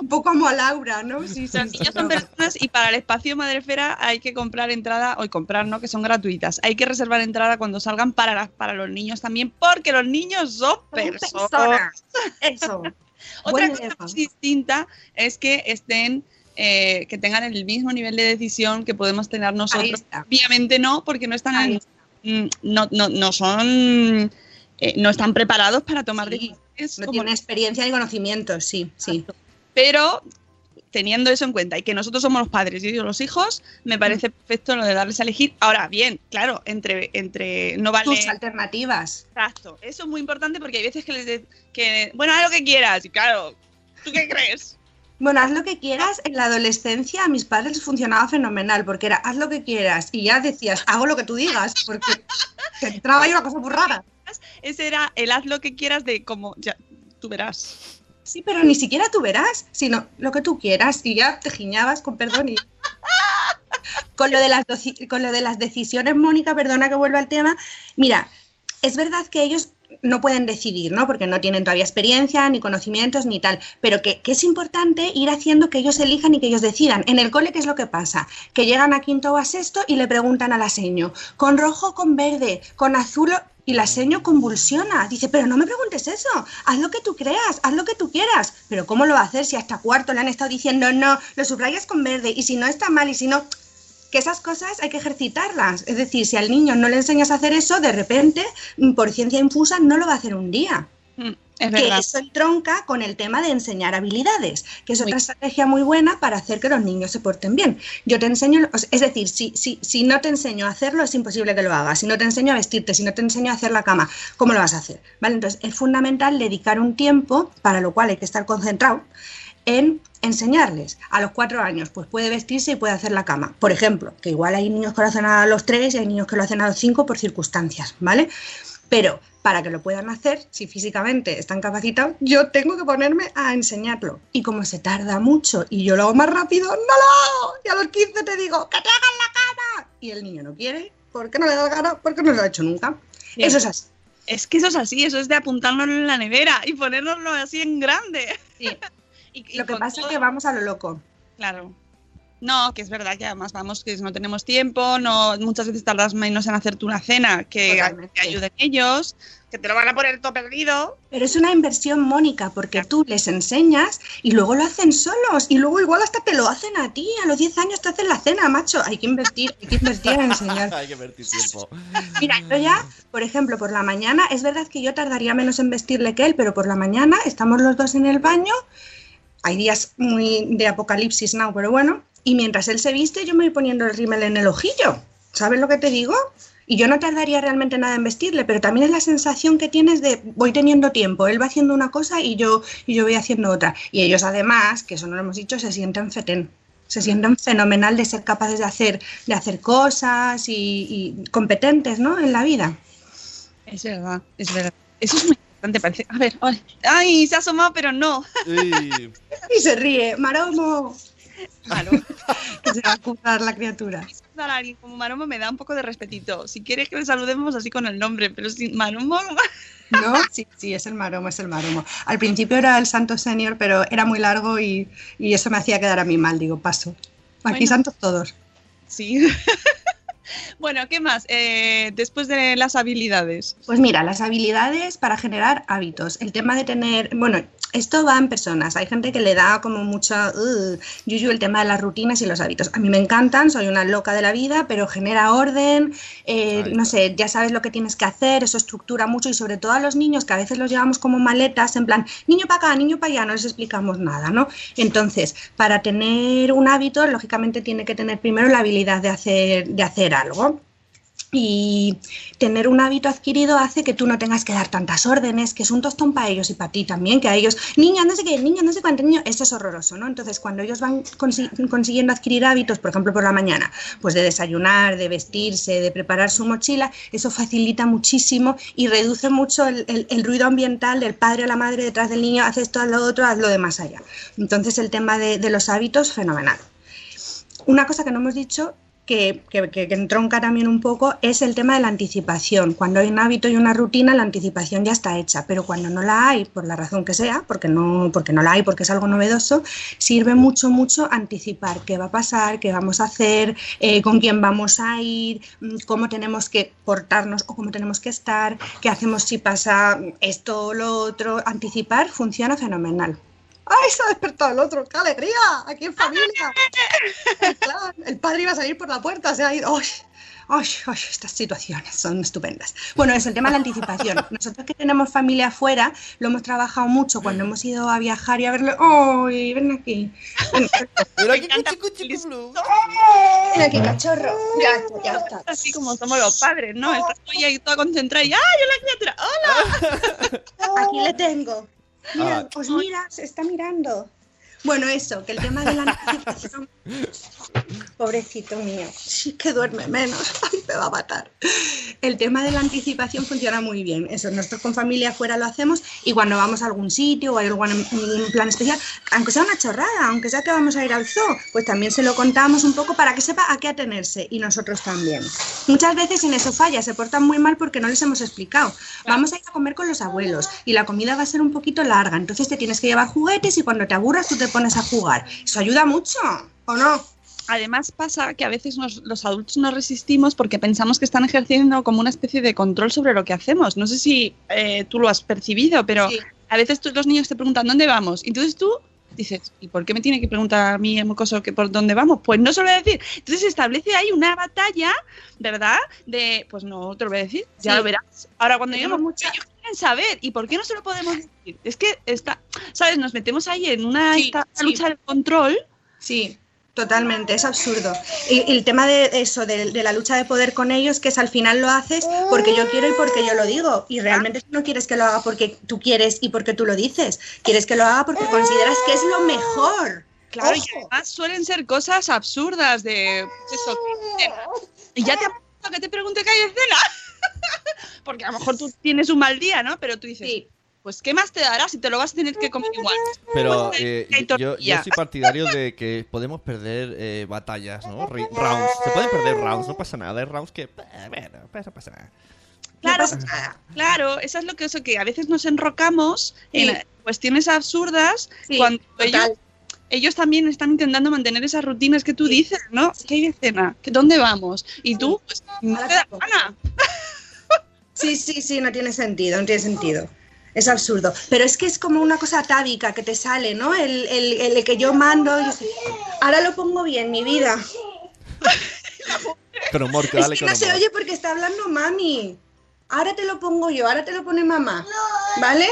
Un poco como a Laura, ¿no? Sí, sí, Los sí. niños son personas y para el espacio Madrefera hay que comprar entrada, o comprar, ¿no? Que son gratuitas. Hay que reservar entrada cuando salgan para, las- para los niños también, porque los niños son Son personas. personas. Eso. Otra Buen cosa muy distinta es que estén, eh, que tengan el mismo nivel de decisión que podemos tener nosotros. Obviamente no, porque no están, Ahí mm, no, no, no son, eh, no están preparados para tomar Sí, decisiones. No como- tiene experiencia ni conocimiento, sí, sí. pero teniendo eso en cuenta y que nosotros somos los padres y ellos los hijos, me parece perfecto lo de darles a elegir. Ahora, bien, claro, entre, entre no vale. Tus alternativas. Exacto. Eso es muy importante porque hay veces que les de- que, bueno, haz lo que quieras. Y claro, ¿tú qué crees? Bueno, haz lo que quieras. En la adolescencia a mis padres les funcionaba fenomenal porque era haz lo que quieras y ya decías hago lo que tú digas porque te entraba ahí una cosa muy rara. Ese era el haz lo que quieras de como, ya, tú verás. Sí, pero ni siquiera tú verás, sino lo que tú quieras y ya te giñabas con perdón y... Con lo, de las con lo de las decisiones, Mónica, perdona que vuelva al tema. Mira, es verdad que ellos no pueden decidir, ¿no? Porque no tienen todavía experiencia, ni conocimientos, ni tal. Pero que, que es importante ir haciendo que ellos elijan y que ellos decidan. En el cole, ¿qué es lo que pasa? Que llegan a quinto o a sexto y le preguntan a la seño, ¿con rojo o con verde? ¿Con azul o-?". Y la seño convulsiona. Dice, pero no me preguntes eso. Haz lo que tú creas, haz lo que tú quieras. Pero ¿cómo lo va a hacer si hasta cuarto le han estado diciendo, no, lo subrayas con verde? Y si no está mal, y si no que esas cosas hay que ejercitarlas. Es decir, si al niño no le enseñas a hacer eso, de repente, mm, por ciencia infusa, no lo va a hacer un día. Mm, Es Que verdad. eso entronca con el tema de enseñar habilidades, que es Muy otra estrategia muy buena para hacer que los niños se porten bien. Yo te enseño, es decir, si, si, si no te enseño a hacerlo, es imposible que lo hagas. Si no te enseño a vestirte, si no te enseño a hacer la cama, ¿cómo lo vas a hacer? ¿Vale? Entonces, es fundamental dedicar un tiempo, para lo cual hay que estar concentrado, en enseñarles. A los cuatro años, pues puede vestirse y puede hacer la cama. Por ejemplo, que igual hay niños que lo hacen a los tres y hay niños que lo hacen a los cinco por circunstancias, ¿vale? Pero para que lo puedan hacer, si físicamente están capacitados, yo tengo que ponerme a enseñarlo. Y como se tarda mucho y yo lo hago más rápido, no lo hago. Y a los 15 te digo, que te hagan la cama. Y el niño no quiere, ¿por qué no le da la gana? Porque no lo ha hecho nunca. Bien. Eso es así. Es que eso es así, eso es de apuntárnoslo en la nevera y ponérnoslo así en grande. Sí. Y- y Lo que pasa es que vamos a lo loco. Claro. No, que es verdad que además vamos, que no tenemos tiempo, no muchas veces tardas menos en hacerte una cena que, ayuden ellos, que te lo van a poner todo perdido. Pero es una inversión, Mónica, porque tú les enseñas y luego lo hacen solos. Y luego igual hasta te lo hacen a ti. A los 10 años te hacen la cena, macho. Hay que invertir, hay que invertir en enseñar. Hay que invertir tiempo. Mira, yo ya, por ejemplo, por la mañana, es verdad que yo tardaría menos en vestirle que él, pero por la mañana estamos los dos en el baño. Hay días muy de apocalipsis now, pero bueno. Y mientras él se viste, yo me voy poniendo el rímel en el ojillo. ¿Sabes lo que te digo? Y yo no tardaría realmente nada en vestirle, pero también es la sensación que tienes de voy teniendo tiempo. Él va haciendo una cosa y yo, y yo voy haciendo otra. Y ellos además, que eso no lo hemos dicho, se sienten fetén. Se sienten fenomenal de ser capaces de hacer, de hacer cosas y, y competentes, ¿no? En la vida. Es verdad, es verdad. Eso es muy importante, parece. A ver, ay, ay, se ha asomado, pero no. Y se ríe, Maromo, Claro. que se va a currar la criatura. A alguien como Maromo me da un poco de respetito. Si quieres que le saludemos así con el nombre, pero sin Maromo. ¿No? Sí, sí, es el Maromo, es el Maromo. Al principio era el Santo Senior, pero era muy largo y, y eso me hacía quedar a mí mal, digo, paso. Aquí Bueno. santos todos. Sí. bueno, ¿qué más? Eh, después de las habilidades. Pues mira, las habilidades para generar hábitos. El tema de tener, bueno, esto va en personas. Hay gente que le da como mucha uh, yuyu el tema de las rutinas y los hábitos. A mí me encantan, soy una loca de la vida, pero genera orden, eh, no sé, ya sabes lo que tienes que hacer, eso estructura mucho y sobre todo a los niños que a veces los llevamos como maletas, en plan, niño para acá, niño para allá, no les explicamos nada, ¿no? Entonces, para tener un hábito, lógicamente tiene que tener primero la habilidad de hacer, de hacer algo. Y tener un hábito adquirido hace que tú no tengas que dar tantas órdenes, que es un tostón para ellos y para ti también, que a ellos, niña, no sé qué, niña, no sé cuánto, niño, esto es horroroso, ¿no? Entonces, cuando ellos van consi- consiguiendo adquirir hábitos, por ejemplo, por la mañana, pues de desayunar, de vestirse, de preparar su mochila, eso facilita muchísimo y reduce mucho el, ruido ambiental del padre o la madre detrás del niño, haz esto, haz lo otro, haz lo de más allá. Entonces, el tema de los hábitos, fenomenal. Una cosa que no hemos dicho que, que, que- entronca también un poco es el tema de la anticipación. Cuando hay un hábito y una rutina, la anticipación ya está hecha, pero cuando no la hay, por la razón que sea, porque no, porque no la hay, porque es algo novedoso, sirve mucho, mucho anticipar qué va a pasar, qué vamos a hacer, eh, con quién vamos a ir, mm, cómo tenemos que portarnos o cómo tenemos que estar, qué hacemos si pasa esto o lo otro. Anticipar funciona fenomenal. ¡Ay, se ha despertado el otro! ¡Qué alegría! ¡Aquí en familia! El, plan, el padre iba a salir por la puerta, se ha ido. ¡Ay! Ay, ay, estas situaciones son estupendas. Bueno, es el tema de la anticipación. Nosotros que tenemos familia afuera, lo hemos trabajado mucho cuando hemos ido a viajar y a verlo. ¡Ay, ven aquí! Ven, Mira aquí, cachorro. Ya, está, ya está. Así como somos los padres, ¿no? Estás ahí toda concentrada y ¡ay, hola criatura! ¡Hola! Aquí le tengo. Mira, Ah. os mira, se está mirando. Bueno, eso, que el tema de la. Pobrecito mío, sí que duerme menos. Ay, me va a matar. El tema de la anticipación funciona muy bien. Eso, nosotros con familia afuera lo hacemos y cuando vamos a algún sitio o hay algún plan especial, aunque sea una chorrada, aunque sea que vamos a ir al zoo, pues también se lo contamos un poco para que sepa a qué atenerse y nosotros también. Muchas veces en eso falla, se portan muy mal porque no les hemos explicado. Vamos a ir a comer con los abuelos y la comida va a ser un poquito larga, entonces te tienes que llevar juguetes y cuando te aburras tú te pones a jugar. Eso ayuda mucho, ¿o no? Además pasa que a veces nos- los adultos nos resistimos porque pensamos que están ejerciendo como una especie de control sobre lo que hacemos. No sé si eh, tú lo has percibido, pero Sí. a veces tú- los niños te preguntan dónde vamos. Y entonces tú dices, ¿y por qué me tiene que preguntar a mí mocoso que por dónde vamos? Pues no se lo voy a decir. Entonces se establece ahí una batalla, ¿verdad? De, pues no te lo voy a decir, ya Sí. lo verás. Ahora cuando lleguemos mucha- ellos quieren saber, ¿y por qué no se lo podemos decir? Es que está, ¿sabes? Nos metemos ahí en una Sí, esta sí. lucha del control. Sí, totalmente, es absurdo. Y, y el tema de eso, de, de la lucha de poder con ellos, que es al final lo haces porque yo quiero y porque yo lo digo. Y realmente tú no quieres que lo haga porque tú quieres y porque tú lo dices. Quieres que lo haga porque consideras que es lo mejor. Claro, y además suelen ser cosas absurdas de eso. Y ya te apunto que te pregunte qué hay de cena. Porque a lo mejor tú tienes un mal día, ¿no? Pero tú dices, Sí, pues ¿qué más te dará si te lo vas a tener que comer igual? Pero Pues, eh, yo, soy partidario de que podemos perder eh, batallas, ¿no? Rounds. Se pueden perder rounds, no pasa nada. Hay rounds que, eh, bueno, pues no pasa nada. Claro, claro, eso es lo que eso que a veces nos enrocamos Sí. en cuestiones absurdas Sí, cuando ellos, ellos también están intentando mantener esas rutinas que tú dices, ¿no? ¿Qué hay de cena? ¿Qué- ¿Dónde vamos? Y tú, pues, no te da gana. Sí, sí, sí, no tiene sentido, no tiene sentido. Es absurdo. Pero es que es como una cosa atávica que te sale, ¿no? El, el- el que yo mando. yo sé- Ahora lo pongo bien, mi vida. Con humor, que Es dale que con no se oye porque está hablando mami. Ahora te lo pongo yo, ahora te lo pone mamá. ¿Vale?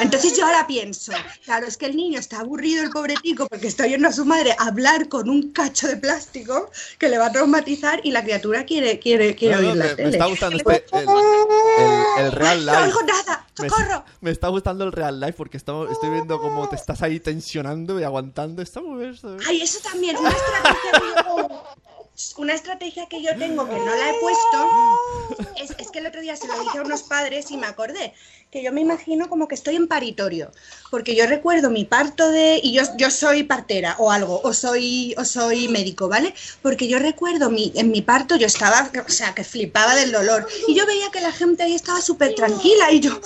Entonces yo ahora pienso, claro, es que el niño está aburrido, el pobre tico, porque está oyendo a su madre hablar con un cacho de plástico que le va a traumatizar y la criatura quiere, quiere, quiere No, no, oír la me, me está gustando este, el, el- el real No life. oigo nada, Me, socorro. me está gustando el real life porque estoy viendo cómo te estás ahí tensionando y aguantando. Está muy bien. Ay, eso también, una estrategia que yo, una estrategia que yo tengo que no la he puesto es, es que el otro día se lo dije a unos padres y me acordé que yo me imagino como que estoy en paritorio, porque yo recuerdo mi parto de y yo, yo soy partera o algo, o soy o soy médico, ¿vale? Porque yo recuerdo mi, en mi parto yo estaba, o sea, que flipaba del dolor y yo veía que la gente ahí estaba súper tranquila y yo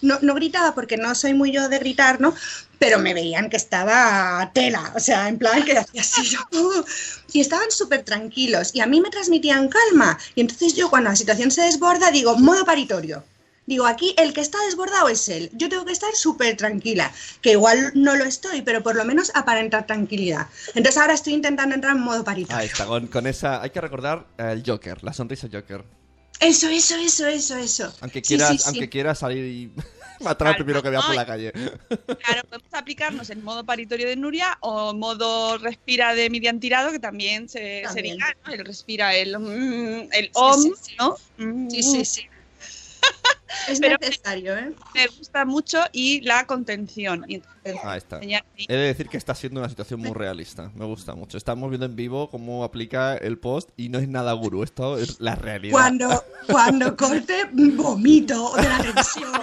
no, no gritaba porque no soy muy yo de gritar, ¿no? pero me veían que estaba tela, o sea, en plan que hacía así, yo, y estaban súper tranquilos, y a mí me transmitían calma, y entonces yo cuando la situación se desborda digo, modo paritorio, digo, aquí el que está desbordado es él, yo tengo que estar súper tranquila, que igual no lo estoy, pero por lo menos aparentar tranquilidad, entonces ahora estoy intentando entrar en modo paritorio. Ahí está, con, con esa. Hay que recordar el Joker, la sonrisa Joker. Eso, eso, eso, eso, eso. Aunque quieras, sí, sí. aunque quieras salir y matar al primero que veas por ay. la calle. Claro, podemos aplicarnos en modo paritorio de Nuria o modo respira de Miriam Tirado, que también se, diga, ¿no? El respira, el, mm, el om, sí, sí. ¿no? Mm, Sí, sí, sí. Es Pero- necesario, ¿eh? Me gusta mucho y la contención. Ahí está. He de decir que está siendo una situación muy realista. Me gusta mucho. Estamos viendo en vivo cómo aplica el post y no es nada gurú. Esto es la realidad. Cuando, cuando corte, vomito de la tensión.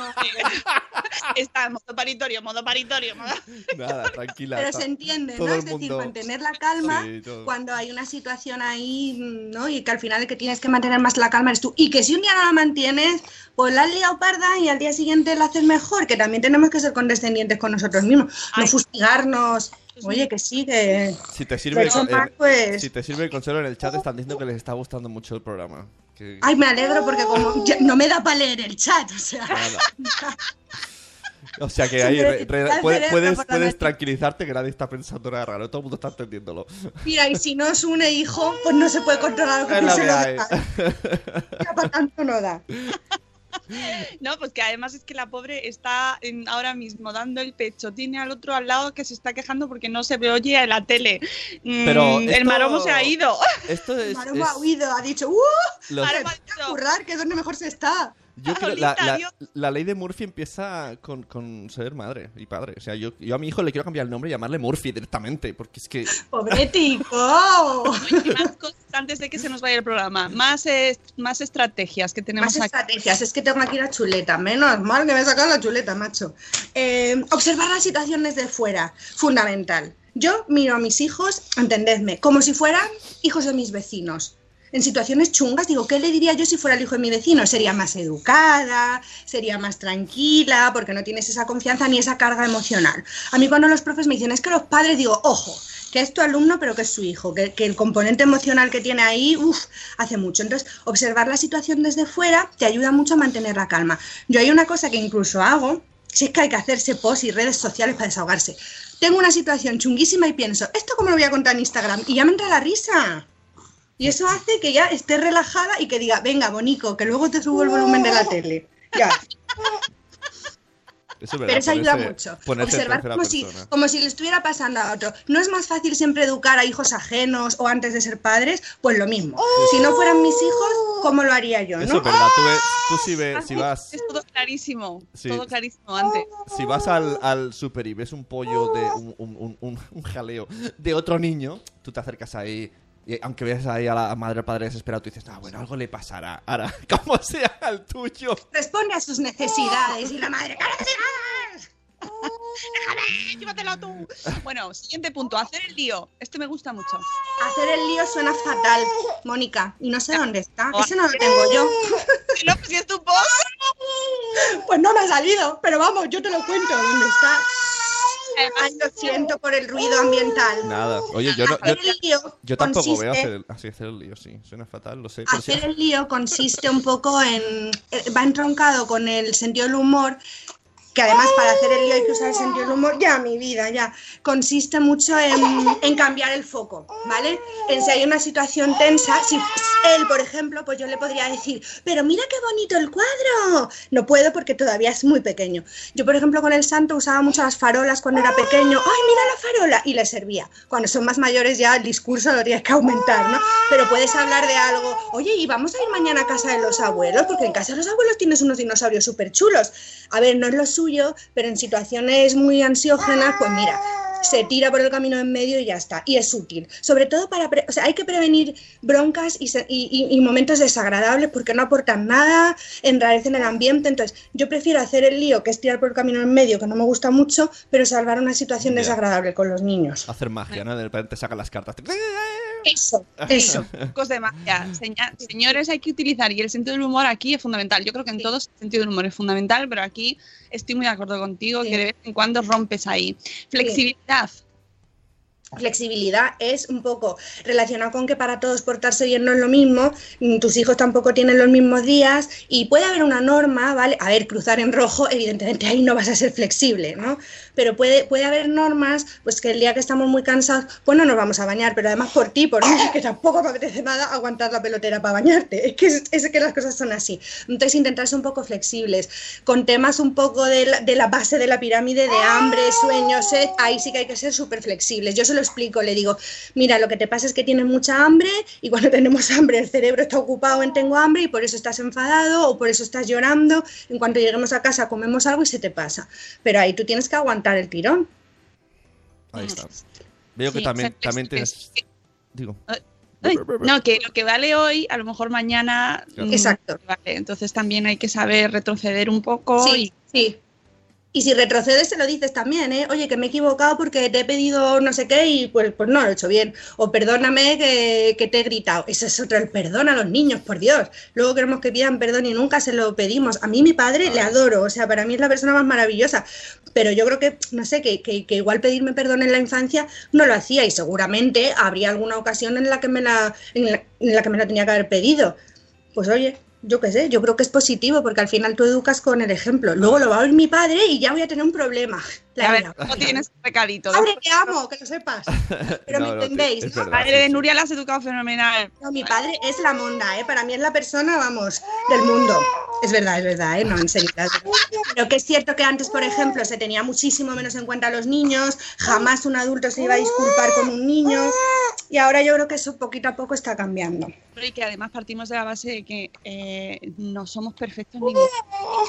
Está en modo paritorio, modo paritorio. modo- Nada, tranquila. Pero se entiende, todo ¿no? Es decir, mundo- mantener la calma Sí, cuando hay una situación ahí, ¿no? Y que al final el que tienes que mantener más la calma eres tú. Y que si un día no la mantienes, pues la has liado parda y al día siguiente la haces mejor, que también tenemos que ser condescendientes con nosotros mismos. No fustigarnos. Oye, que sí, que... Si te sirve, el, más, pues- si te sirve el consuelo en el chat, están diciendo que les está gustando mucho el programa. Que- Ay, me alegro porque como ya no me da para leer el chat, o sea... Nada. O sea que ahí re- re- el puedes, tranquilizarte que nadie está pensando nada raro. Todo el mundo está entendiéndolo. Mira, y si no es un hijo, pues no se puede controlar lo que Es lo los hay. demás. Ya para tanto no da. No, pues que además es que la pobre está en- ahora mismo dando el pecho. Tiene al otro al lado que se está quejando porque no se ve oye en la tele. Mm, Pero El maromo se ha ido. Esto es. Maromo es- ha huido, ha dicho, ¡uh! los- Maromo- Vete a currar, que es donde mejor se está. Yo creo la, la- ley de Murphy empieza con, con ser madre y padre. O sea, yo, yo a mi hijo le quiero cambiar el nombre y llamarle Murphy directamente. Porque es que. ¡Pobre tico! Y más cosas antes de que se nos vaya el programa. Más, eh, más estrategias que tenemos Más aquí. estrategias, es que tengo aquí la chuleta. Menos mal que me he sacado la chuleta, macho. Eh, observar las situaciones de fuera, fundamental. Yo miro a mis hijos, entendedme, como si fueran hijos de mis vecinos. En situaciones chungas, digo, ¿qué le diría yo si fuera el hijo de mi vecino? Sería más educada, sería más tranquila, porque no tienes esa confianza ni esa carga emocional. A mí cuando los profes me dicen, es que los padres, digo, ojo, que es tu alumno, pero que es su hijo, que, que el componente emocional que tiene ahí, uff, hace mucho. Entonces, observar la situación desde fuera te ayuda mucho a mantener la calma. Yo hay una cosa que incluso hago, si es que hay que hacerse posts y redes sociales para desahogarse. Tengo una situación chunguísima y pienso, ¿esto cómo lo voy a contar en Instagram? Y ya me entra la risa. Y eso hace que ya esté relajada y que diga, venga, bonico, que luego te subo el volumen de la tele. Ya. Eso es verdad, Pero eso ayuda ponerse- mucho. ponerse Observar como si, como si le estuviera pasando a otro. ¿No es más fácil siempre educar a hijos ajenos o antes de ser padres? Pues lo mismo. Si no fueran mis hijos, ¿cómo lo haría yo? Eso ¿no? es verdad. Tú, ves- tú si, ves, si vas. Es todo clarísimo. Sí. Todo clarísimo antes. Si vas al, al super y ves un pollo de un- un- un- un jaleo de otro niño, tú te acercas ahí. Y aunque veas ahí a la madre o padre desesperado, tú dices, ah, bueno, algo le pasará. Ahora, como sea el tuyo. Responde a sus necesidades y la madre. "¿Qué necesidades?". Déjame, llévatelo tú. Bueno, siguiente punto. Hacer el lío. Este me gusta mucho. Hacer el lío suena fatal, Mónica, y no sé dónde está. Ese no lo tengo yo. No, pues si es tu post. Pues no me ha salido, pero vamos, yo te lo cuento. ¿Dónde está? Ay, lo siento por el ruido ambiental. Nada. Oye, yo, no, yo, Hacer el lío yo tampoco veo consiste- hacer el, así hacer el lío, sí. Suena fatal, lo sé. Hacer el lío consiste un poco en. eh, va entroncado con el sentido del humor, que además para hacer el lío hay que usar el sentido del humor. Ya, mi vida, ya. Consiste mucho en, en cambiar el foco, ¿vale? En si hay una situación tensa, si él, por ejemplo, pues yo le podría decir, pero mira qué bonito el cuadro. No puedo porque todavía es muy pequeño. Yo, por ejemplo, con el santo usaba mucho las farolas cuando era pequeño. ¡Ay, mira la farola! Y le servía. Cuando son más mayores ya el discurso lo tienes que aumentar, ¿no? Pero puedes hablar de algo. Oye, y vamos a ir mañana a casa de los abuelos, porque en casa de los abuelos tienes unos dinosaurios súper chulos. A ver, no es lo suyo, pero en situaciones muy ansiógenas, pues mira, se tira por el camino en medio y ya está. Y es útil. Sobre todo para... pre- o sea, hay que prevenir broncas y, se- y- y- y momentos desagradables porque no aportan nada, enrarecen el ambiente. Entonces, yo prefiero hacer el lío que es tirar por el camino en medio, que no me gusta mucho, pero salvar una situación desagradable con los niños. Hacer magia, ¿no? De repente sacan las cartas. Eso, eso. Trucos de magia. Seña- señores, hay que utilizar. Y el sentido del humor aquí es fundamental. Yo creo que en Sí. todos el sentido del humor es fundamental, pero aquí estoy muy de acuerdo contigo Sí. que de vez en cuando rompes ahí. Flexibilidad. Flexibilidad es un poco relacionado con que para todos portarse bien no es lo mismo, mm, tus hijos tampoco tienen los mismos días y puede haber una norma, ¿vale? A ver, cruzar en rojo, evidentemente ahí no vas a ser flexible, ¿no? Pero puede, puede haber normas, pues que el día que estamos muy cansados, pues no nos vamos a bañar, pero además por ti, por mí, que tampoco me apetece nada aguantar la pelotera para bañarte, es que, es, que las cosas son así. Entonces intentar ser un poco flexibles, con temas un poco de la, base de la pirámide de hambre, sueño, sed, ahí sí que hay que ser súper flexibles. Yo se lo explico, le digo, mira, lo que te pasa es que tienes mucha hambre y cuando tenemos hambre el cerebro está ocupado en tengo hambre y por eso estás enfadado o por eso estás llorando. En cuanto lleguemos a casa comemos algo y se te pasa. Pero ahí tú tienes que aguantar el tirón. Ahí está. Veo que también, también. Digo. Ay, no, que lo que vale hoy, a lo mejor mañana. Claro. mm, Exacto. Vale. Entonces también hay que saber retroceder un poco. Sí, sí. Y si retrocedes, se lo dices también, ¿eh? Oye, que me he equivocado porque te he pedido no sé qué y pues, pues no lo he hecho bien. O perdóname que, que te he gritado. Eso es otro, el perdón a los niños, por Dios. Luego queremos que pidan perdón y nunca se lo pedimos. A mí mi padre le adoro, o sea, para mí es la persona más maravillosa. Pero yo creo que, no sé, que, que, que igual pedirme perdón en la infancia no lo hacía y seguramente habría alguna ocasión en la que me la, en la, en la que me la tenía que haber pedido. Pues oye, yo qué sé, yo creo que es positivo porque al final tú educas con el ejemplo. Luego lo va a oír mi padre y ya voy a tener un problema. La A ver, no tienes recadito. Padre, te amo, que lo sepas. Pero No, me no, entendéis, ¿no? verdad. Padre de Nuria la has educado fenomenal. No, mi padre es la monda, ¿eh? Para mí es la persona, vamos, del mundo. Es verdad, es verdad, ¿eh? No, en serio. es verdad. Pero que es cierto que antes, por ejemplo, se tenía muchísimo menos en cuenta a los niños, jamás un adulto se iba a disculpar con un niño, y ahora yo creo que eso poquito a poco está cambiando. Y que además partimos de la base de que eh, no somos perfectos ni nada.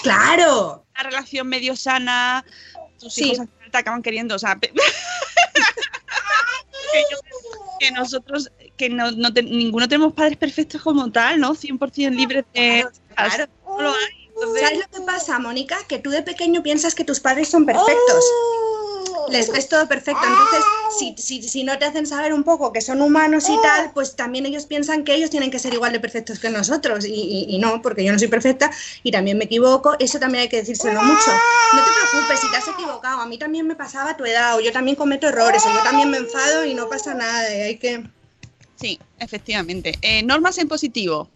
¡Claro! Una relación medio sana, tus Sí. hijos te acaban queriendo, o sea, que, yo- que nosotros, que no, no te- ninguno tenemos padres perfectos como tal, ¿no? 100% libres de... Claro. No lo hay. Entonces, ¿Sabes lo que pasa, Mónica? Que tú de pequeño piensas que tus padres son perfectos. Les ves todo perfecto. Entonces, si, si, si no te hacen saber un poco que son humanos y tal, pues también ellos piensan que ellos tienen que ser igual de perfectos que nosotros. Y, y- y no, porque yo no soy perfecta y también me equivoco. Eso también hay que decírselo mucho. No te preocupes, si te has equivocado. A mí también me pasaba tu edad, o yo también cometo errores, o yo también me enfado y no pasa nada. hay que. sí, efectivamente. Eh, normas en positivo.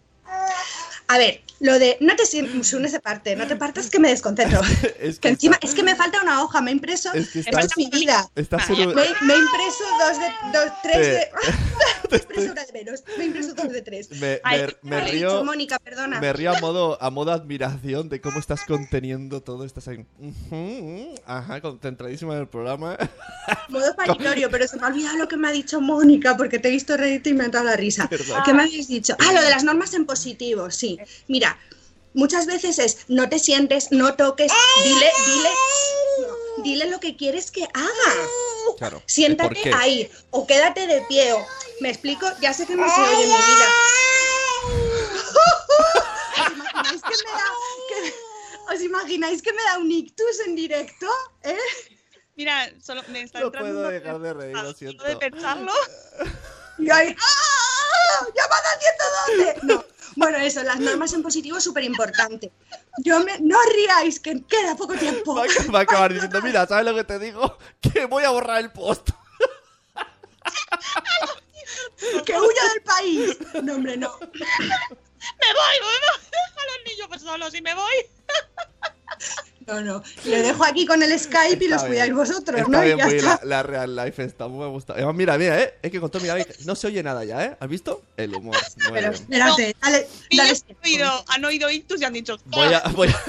A ver, lo de no te sientes esa parte, no te partas que me desconcentro. Es Que que encima, está- es que me falta una hoja, me he impreso Es que toda estás- mi vida. estás en un- Me, me he impreso dos de, dos, tres de... Me he impreso una de menos, me he impreso dos de tres. Me, Ay, me- me Lo he dicho, río, Mónica, perdona. me río a modo, a modo admiración de cómo estás conteniendo todo. Estás ahí. ujú, Ajá, concentradísima en el programa. Modo paritorio, pero se me ha olvidado lo que me ha dicho Mónica porque te he visto reírte y me ha dado la risa. Verdad. ¿Qué me habéis dicho? Ah, lo de las normas en positivo, sí. Mira, muchas veces es no te sientes, no toques, dile, dile, no, dile lo que quieres que haga. Claro. ¿Por Siéntate ahí o quédate de pie. o- ¿Me explico? Ya sé que no se oye en mi vida. ¿Os imagináis que me da, que- ¿Os imagináis que me da un ictus en directo? ¿Eh? Mira, solo me está No entrando puedo un dejar de reír, lo siento. de pensarlo. Y ahí, ¡ah! ¡Llamada 112! No. Bueno, eso, las normas en positivo es súper importante. Yo me, no os riáis, que queda poco tiempo. Va a, va a acabar diciendo, mira, ¿sabes lo que te digo? Que voy a borrar el post. ¡Que huya del país! No, hombre, no. Me voy, me voy. Deja a los niños pues solos y me voy. No, no. Lo dejo aquí con el Skype y los Está cuidáis bien. vosotros, Está ¿no? Y bien, ya muy está. la, la real life está muy me gusta. Además, mira, mira, eh. Es que con todo mira, no se oye nada ya, eh. ¿Has visto? El humor. Pero bien. espérate, dale, dale. han oído, han oído ictus y han dicho. Voy a, voy a,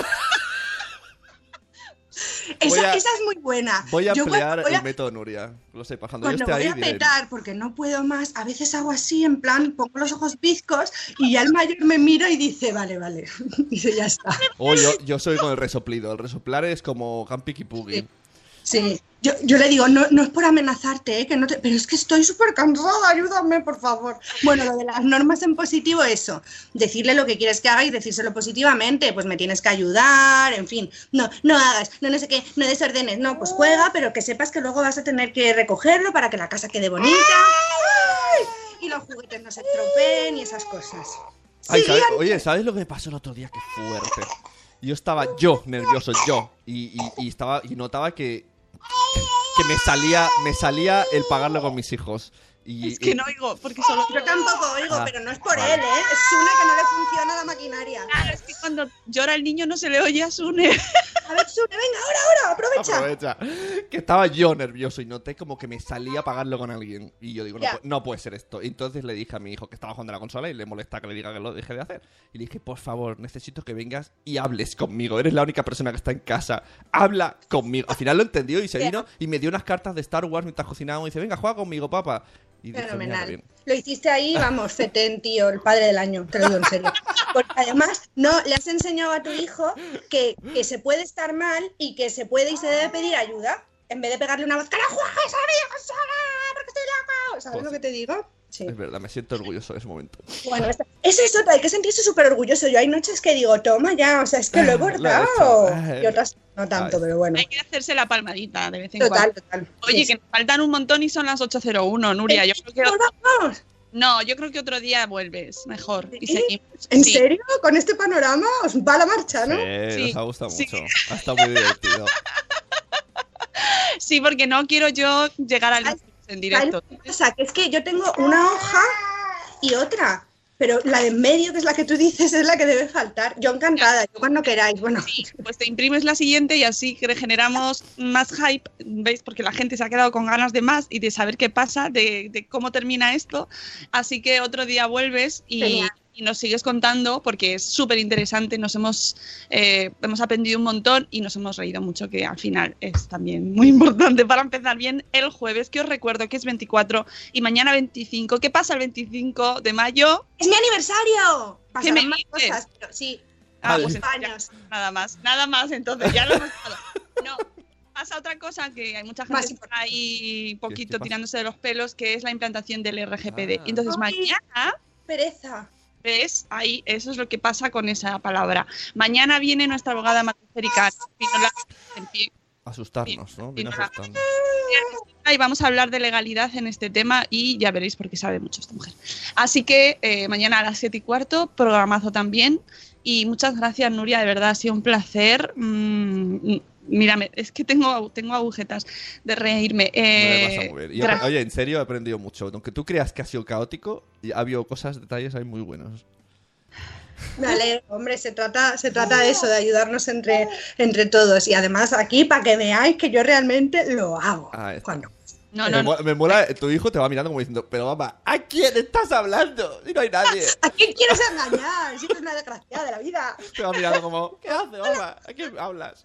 Esa, voy a- esa es muy buena. voy a Yo cuando emplear voy a- el método Nuria. Lo sepas, cuando, yo Cuando esté voy ahí a diré, petar, porque no puedo más, a veces hago así, en plan, pongo los ojos bizcos y ya el mayor me mira y dice, vale, vale. Dice, ya está. Oh, yo, yo soy con el resoplido. El resoplar es como Campiki Puggy. Sí. Yo, yo le digo, no, no es por amenazarte, ¿eh? que no te... pero es que estoy súper cansada, ayúdame, por favor. Bueno, lo de las normas en positivo, eso. Decirle lo que quieres que haga y decírselo positivamente. Pues me tienes que ayudar, en fin. No, no hagas, no, no sé qué, no desordenes. No, pues juega, pero que sepas que luego vas a tener que recogerlo para que la casa quede bonita. Y los juguetes no se estropeen y esas cosas. Ay. Oye, ¿sabes lo que me pasó el otro día? Qué fuerte. Yo estaba yo nervioso, yo. Y, y- y estaba y notaba que que me salía me salía el pagarlo con mis hijos. Y, Es que y- no oigo, porque solo. Yo tampoco oigo, Ah, pero no es por vale. él, ¿eh? Es una que no le funciona la maquinaria. Claro, es que cuando llora el niño no se le oye a Sune. A ver, Sune, venga, ahora, ahora, aprovecha. Aprovecha. Que estaba yo nervioso y noté como que me salía a pagarlo con alguien. Y yo digo, no, no puede ser esto. Y entonces le dije a mi hijo que estaba jugando a la consola y le molesta que le diga que lo deje de hacer. Y le dije, por favor, necesito que vengas y hables conmigo. Eres la única persona que está en casa. Habla conmigo. Al final lo entendió y se vino y me dio unas cartas de Star Wars mientras cocinábamos. Y dice, venga, juega conmigo, papá. Y dije, "Mira, qué Fenomenal. bien". Lo hiciste ahí, vamos, fetén, tío, el padre del año, te lo digo en serio. Porque además, no, le has enseñado a tu hijo que, que se puede estar mal y que se puede y se debe pedir ayuda. En vez de pegarle una voz, ¡que no juegues a mi consola! ¡Porque estoy loco! ¿Sabes Pues- lo que te digo? Sí. Es verdad, me siento orgulloso de ese momento. Bueno, esa es otra, hay que sentirse súper orgulloso. Yo hay noches que digo, toma ya, o sea, es que lo he Lo he bordado. hecho. Y otras no tanto, Ay. pero bueno. Hay que hacerse la palmadita de vez en Total, cuando. total. Oye, Sí, que nos faltan un montón y son las 8.01, Nuria. Yo creo que. ¡Nos vamos! No, yo creo que otro día vuelves mejor. Y. ¿En Sí. serio? ¿Con este panorama os va la marcha, no? Sí, Sí, nos ha gustado sí. mucho. Ha estado muy divertido. Sí, porque no quiero yo llegar al Ay, en directo. ¿Sabes lo que es que yo tengo una hoja y otra. pero la de en medio, que es la que tú dices, es la que debe faltar. Yo encantada, yo cuando queráis. Bueno, Pues te imprimes la siguiente y así generamos más hype, ¿veis? Porque la gente se ha quedado con ganas de más y de saber qué pasa, de, de cómo termina esto. Así que otro día vuelves y, Genial. Y nos sigues contando porque es súper interesante. Nos hemos, eh, hemos aprendido un montón y nos hemos reído mucho, que al final es también muy importante para empezar bien el jueves, que os recuerdo que es 24 y mañana 25. ¿Qué pasa el 25 de mayo? ¡es mi aniversario! ¿Qué me más dices? cosas, pero sí, Ah, Vale. pues ya, nada más, nada más, entonces ya lo hemos dado. No, pasa otra cosa que hay mucha gente Más que está importante. ahí ¿Qué poquito tirándose de los pelos, que es la implantación del RGPD. Ah. Entonces Ay. mañana Pereza. Ves ahí, eso es lo que pasa con esa palabra. Mañana viene nuestra abogada pie, Asustarnos, ¿no? Asustarnos. y vamos a hablar de legalidad en este tema y ya veréis por qué sabe mucho esta mujer. Así que eh, mañana a las 7 y cuarto, programazo también. Y muchas gracias, Nuria, de verdad ha sido un placer. Mm, mírame, es que tengo, tengo agujetas de reírme. No me Eh, vas a mover. Y, gra- oye, en serio he aprendido mucho. Aunque tú creas que ha sido caótico, y ha habido cosas, detalles ahí muy buenos. Alegro, hombre, se trata, se trata de eso, de ayudarnos entre, entre todos. Y además aquí, para que veáis que yo realmente lo hago. Ah. Cuando no, me, no, me mola, tu hijo te va mirando como diciendo, pero mamá, ¿a quién estás hablando? Y no hay nadie. ¿A quién quieres engañar? Si eres una desgraciada de la vida. Te va mirando como, ¿qué hace, mamá? ¿A quién hablas?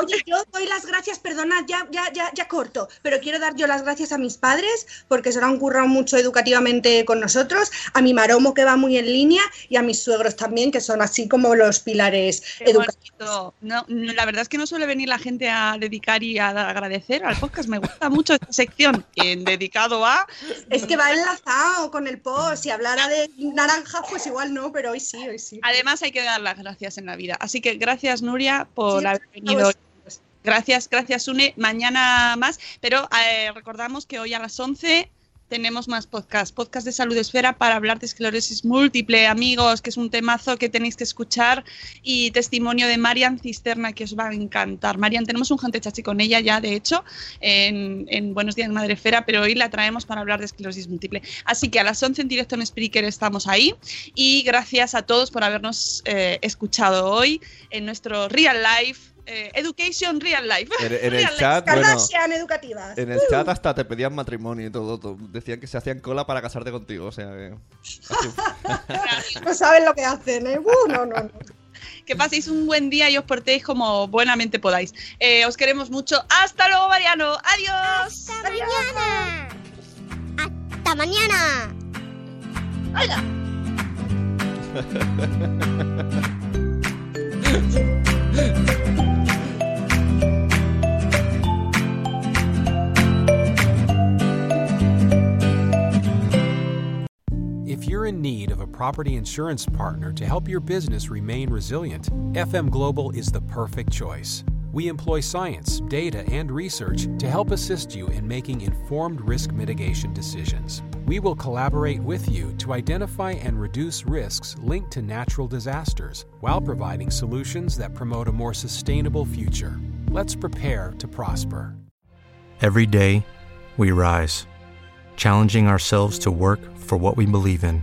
Oye, yo doy las gracias, perdonad, ya, ya, ya, ya corto, pero quiero dar yo las gracias a mis padres porque se lo han currado mucho educativamente con nosotros, a mi maromo que va muy en línea y a mis suegros también, que son así como los pilares Qué educativos. No, no, la verdad es que no suele venir la gente a dedicar y a agradecer al podcast. Me gusta mucho esta sección en dedicado a Es que va enlazado con el post, si hablara de naranja, pues igual no, pero hoy sí, hoy sí. Además hay que dar las gracias en la vida. Así que gracias Nuria por Sí, haber venido. Hoy. vosotros. Gracias, gracias Une. Mañana más, pero eh, recordamos que hoy a las 11 tenemos más podcast, podcast de Salud Esfera para hablar de esclerosis múltiple, amigos, que es un temazo que tenéis que escuchar y testimonio de Marian Cisterna que os va a encantar. Marian, tenemos un gente chachi con ella ya, de hecho, en, en Buenos Días Madre Esfera, pero hoy la traemos para hablar de esclerosis múltiple. Así que a las 11 en directo en Spreaker estamos ahí y gracias a todos por habernos eh, escuchado hoy en nuestro Real Life, eh, Education Real Life. En, en el Real Life. chat, bueno, Kardashian educativas. en el chat hasta te pedían matrimonio y todo, todo. Decían que se hacían cola para casarte contigo, o sea que... No saben lo que hacen, ¿eh? Uh, no, no, no. Que paséis un buen día y os portéis como buenamente podáis. Eh, os queremos mucho. Hasta luego, Mariano. Adiós. ¡Hasta mañana! ¡Hasta mañana! If you're in need of a property insurance partner to help your business remain resilient, FM Global is the perfect choice. We employ science, data, and research to help assist you in making informed risk mitigation decisions. We will collaborate with you to identify and reduce risks linked to natural disasters while providing solutions that promote a more sustainable future. Let's prepare to prosper. Every day, we rise, challenging ourselves to work for what we believe in.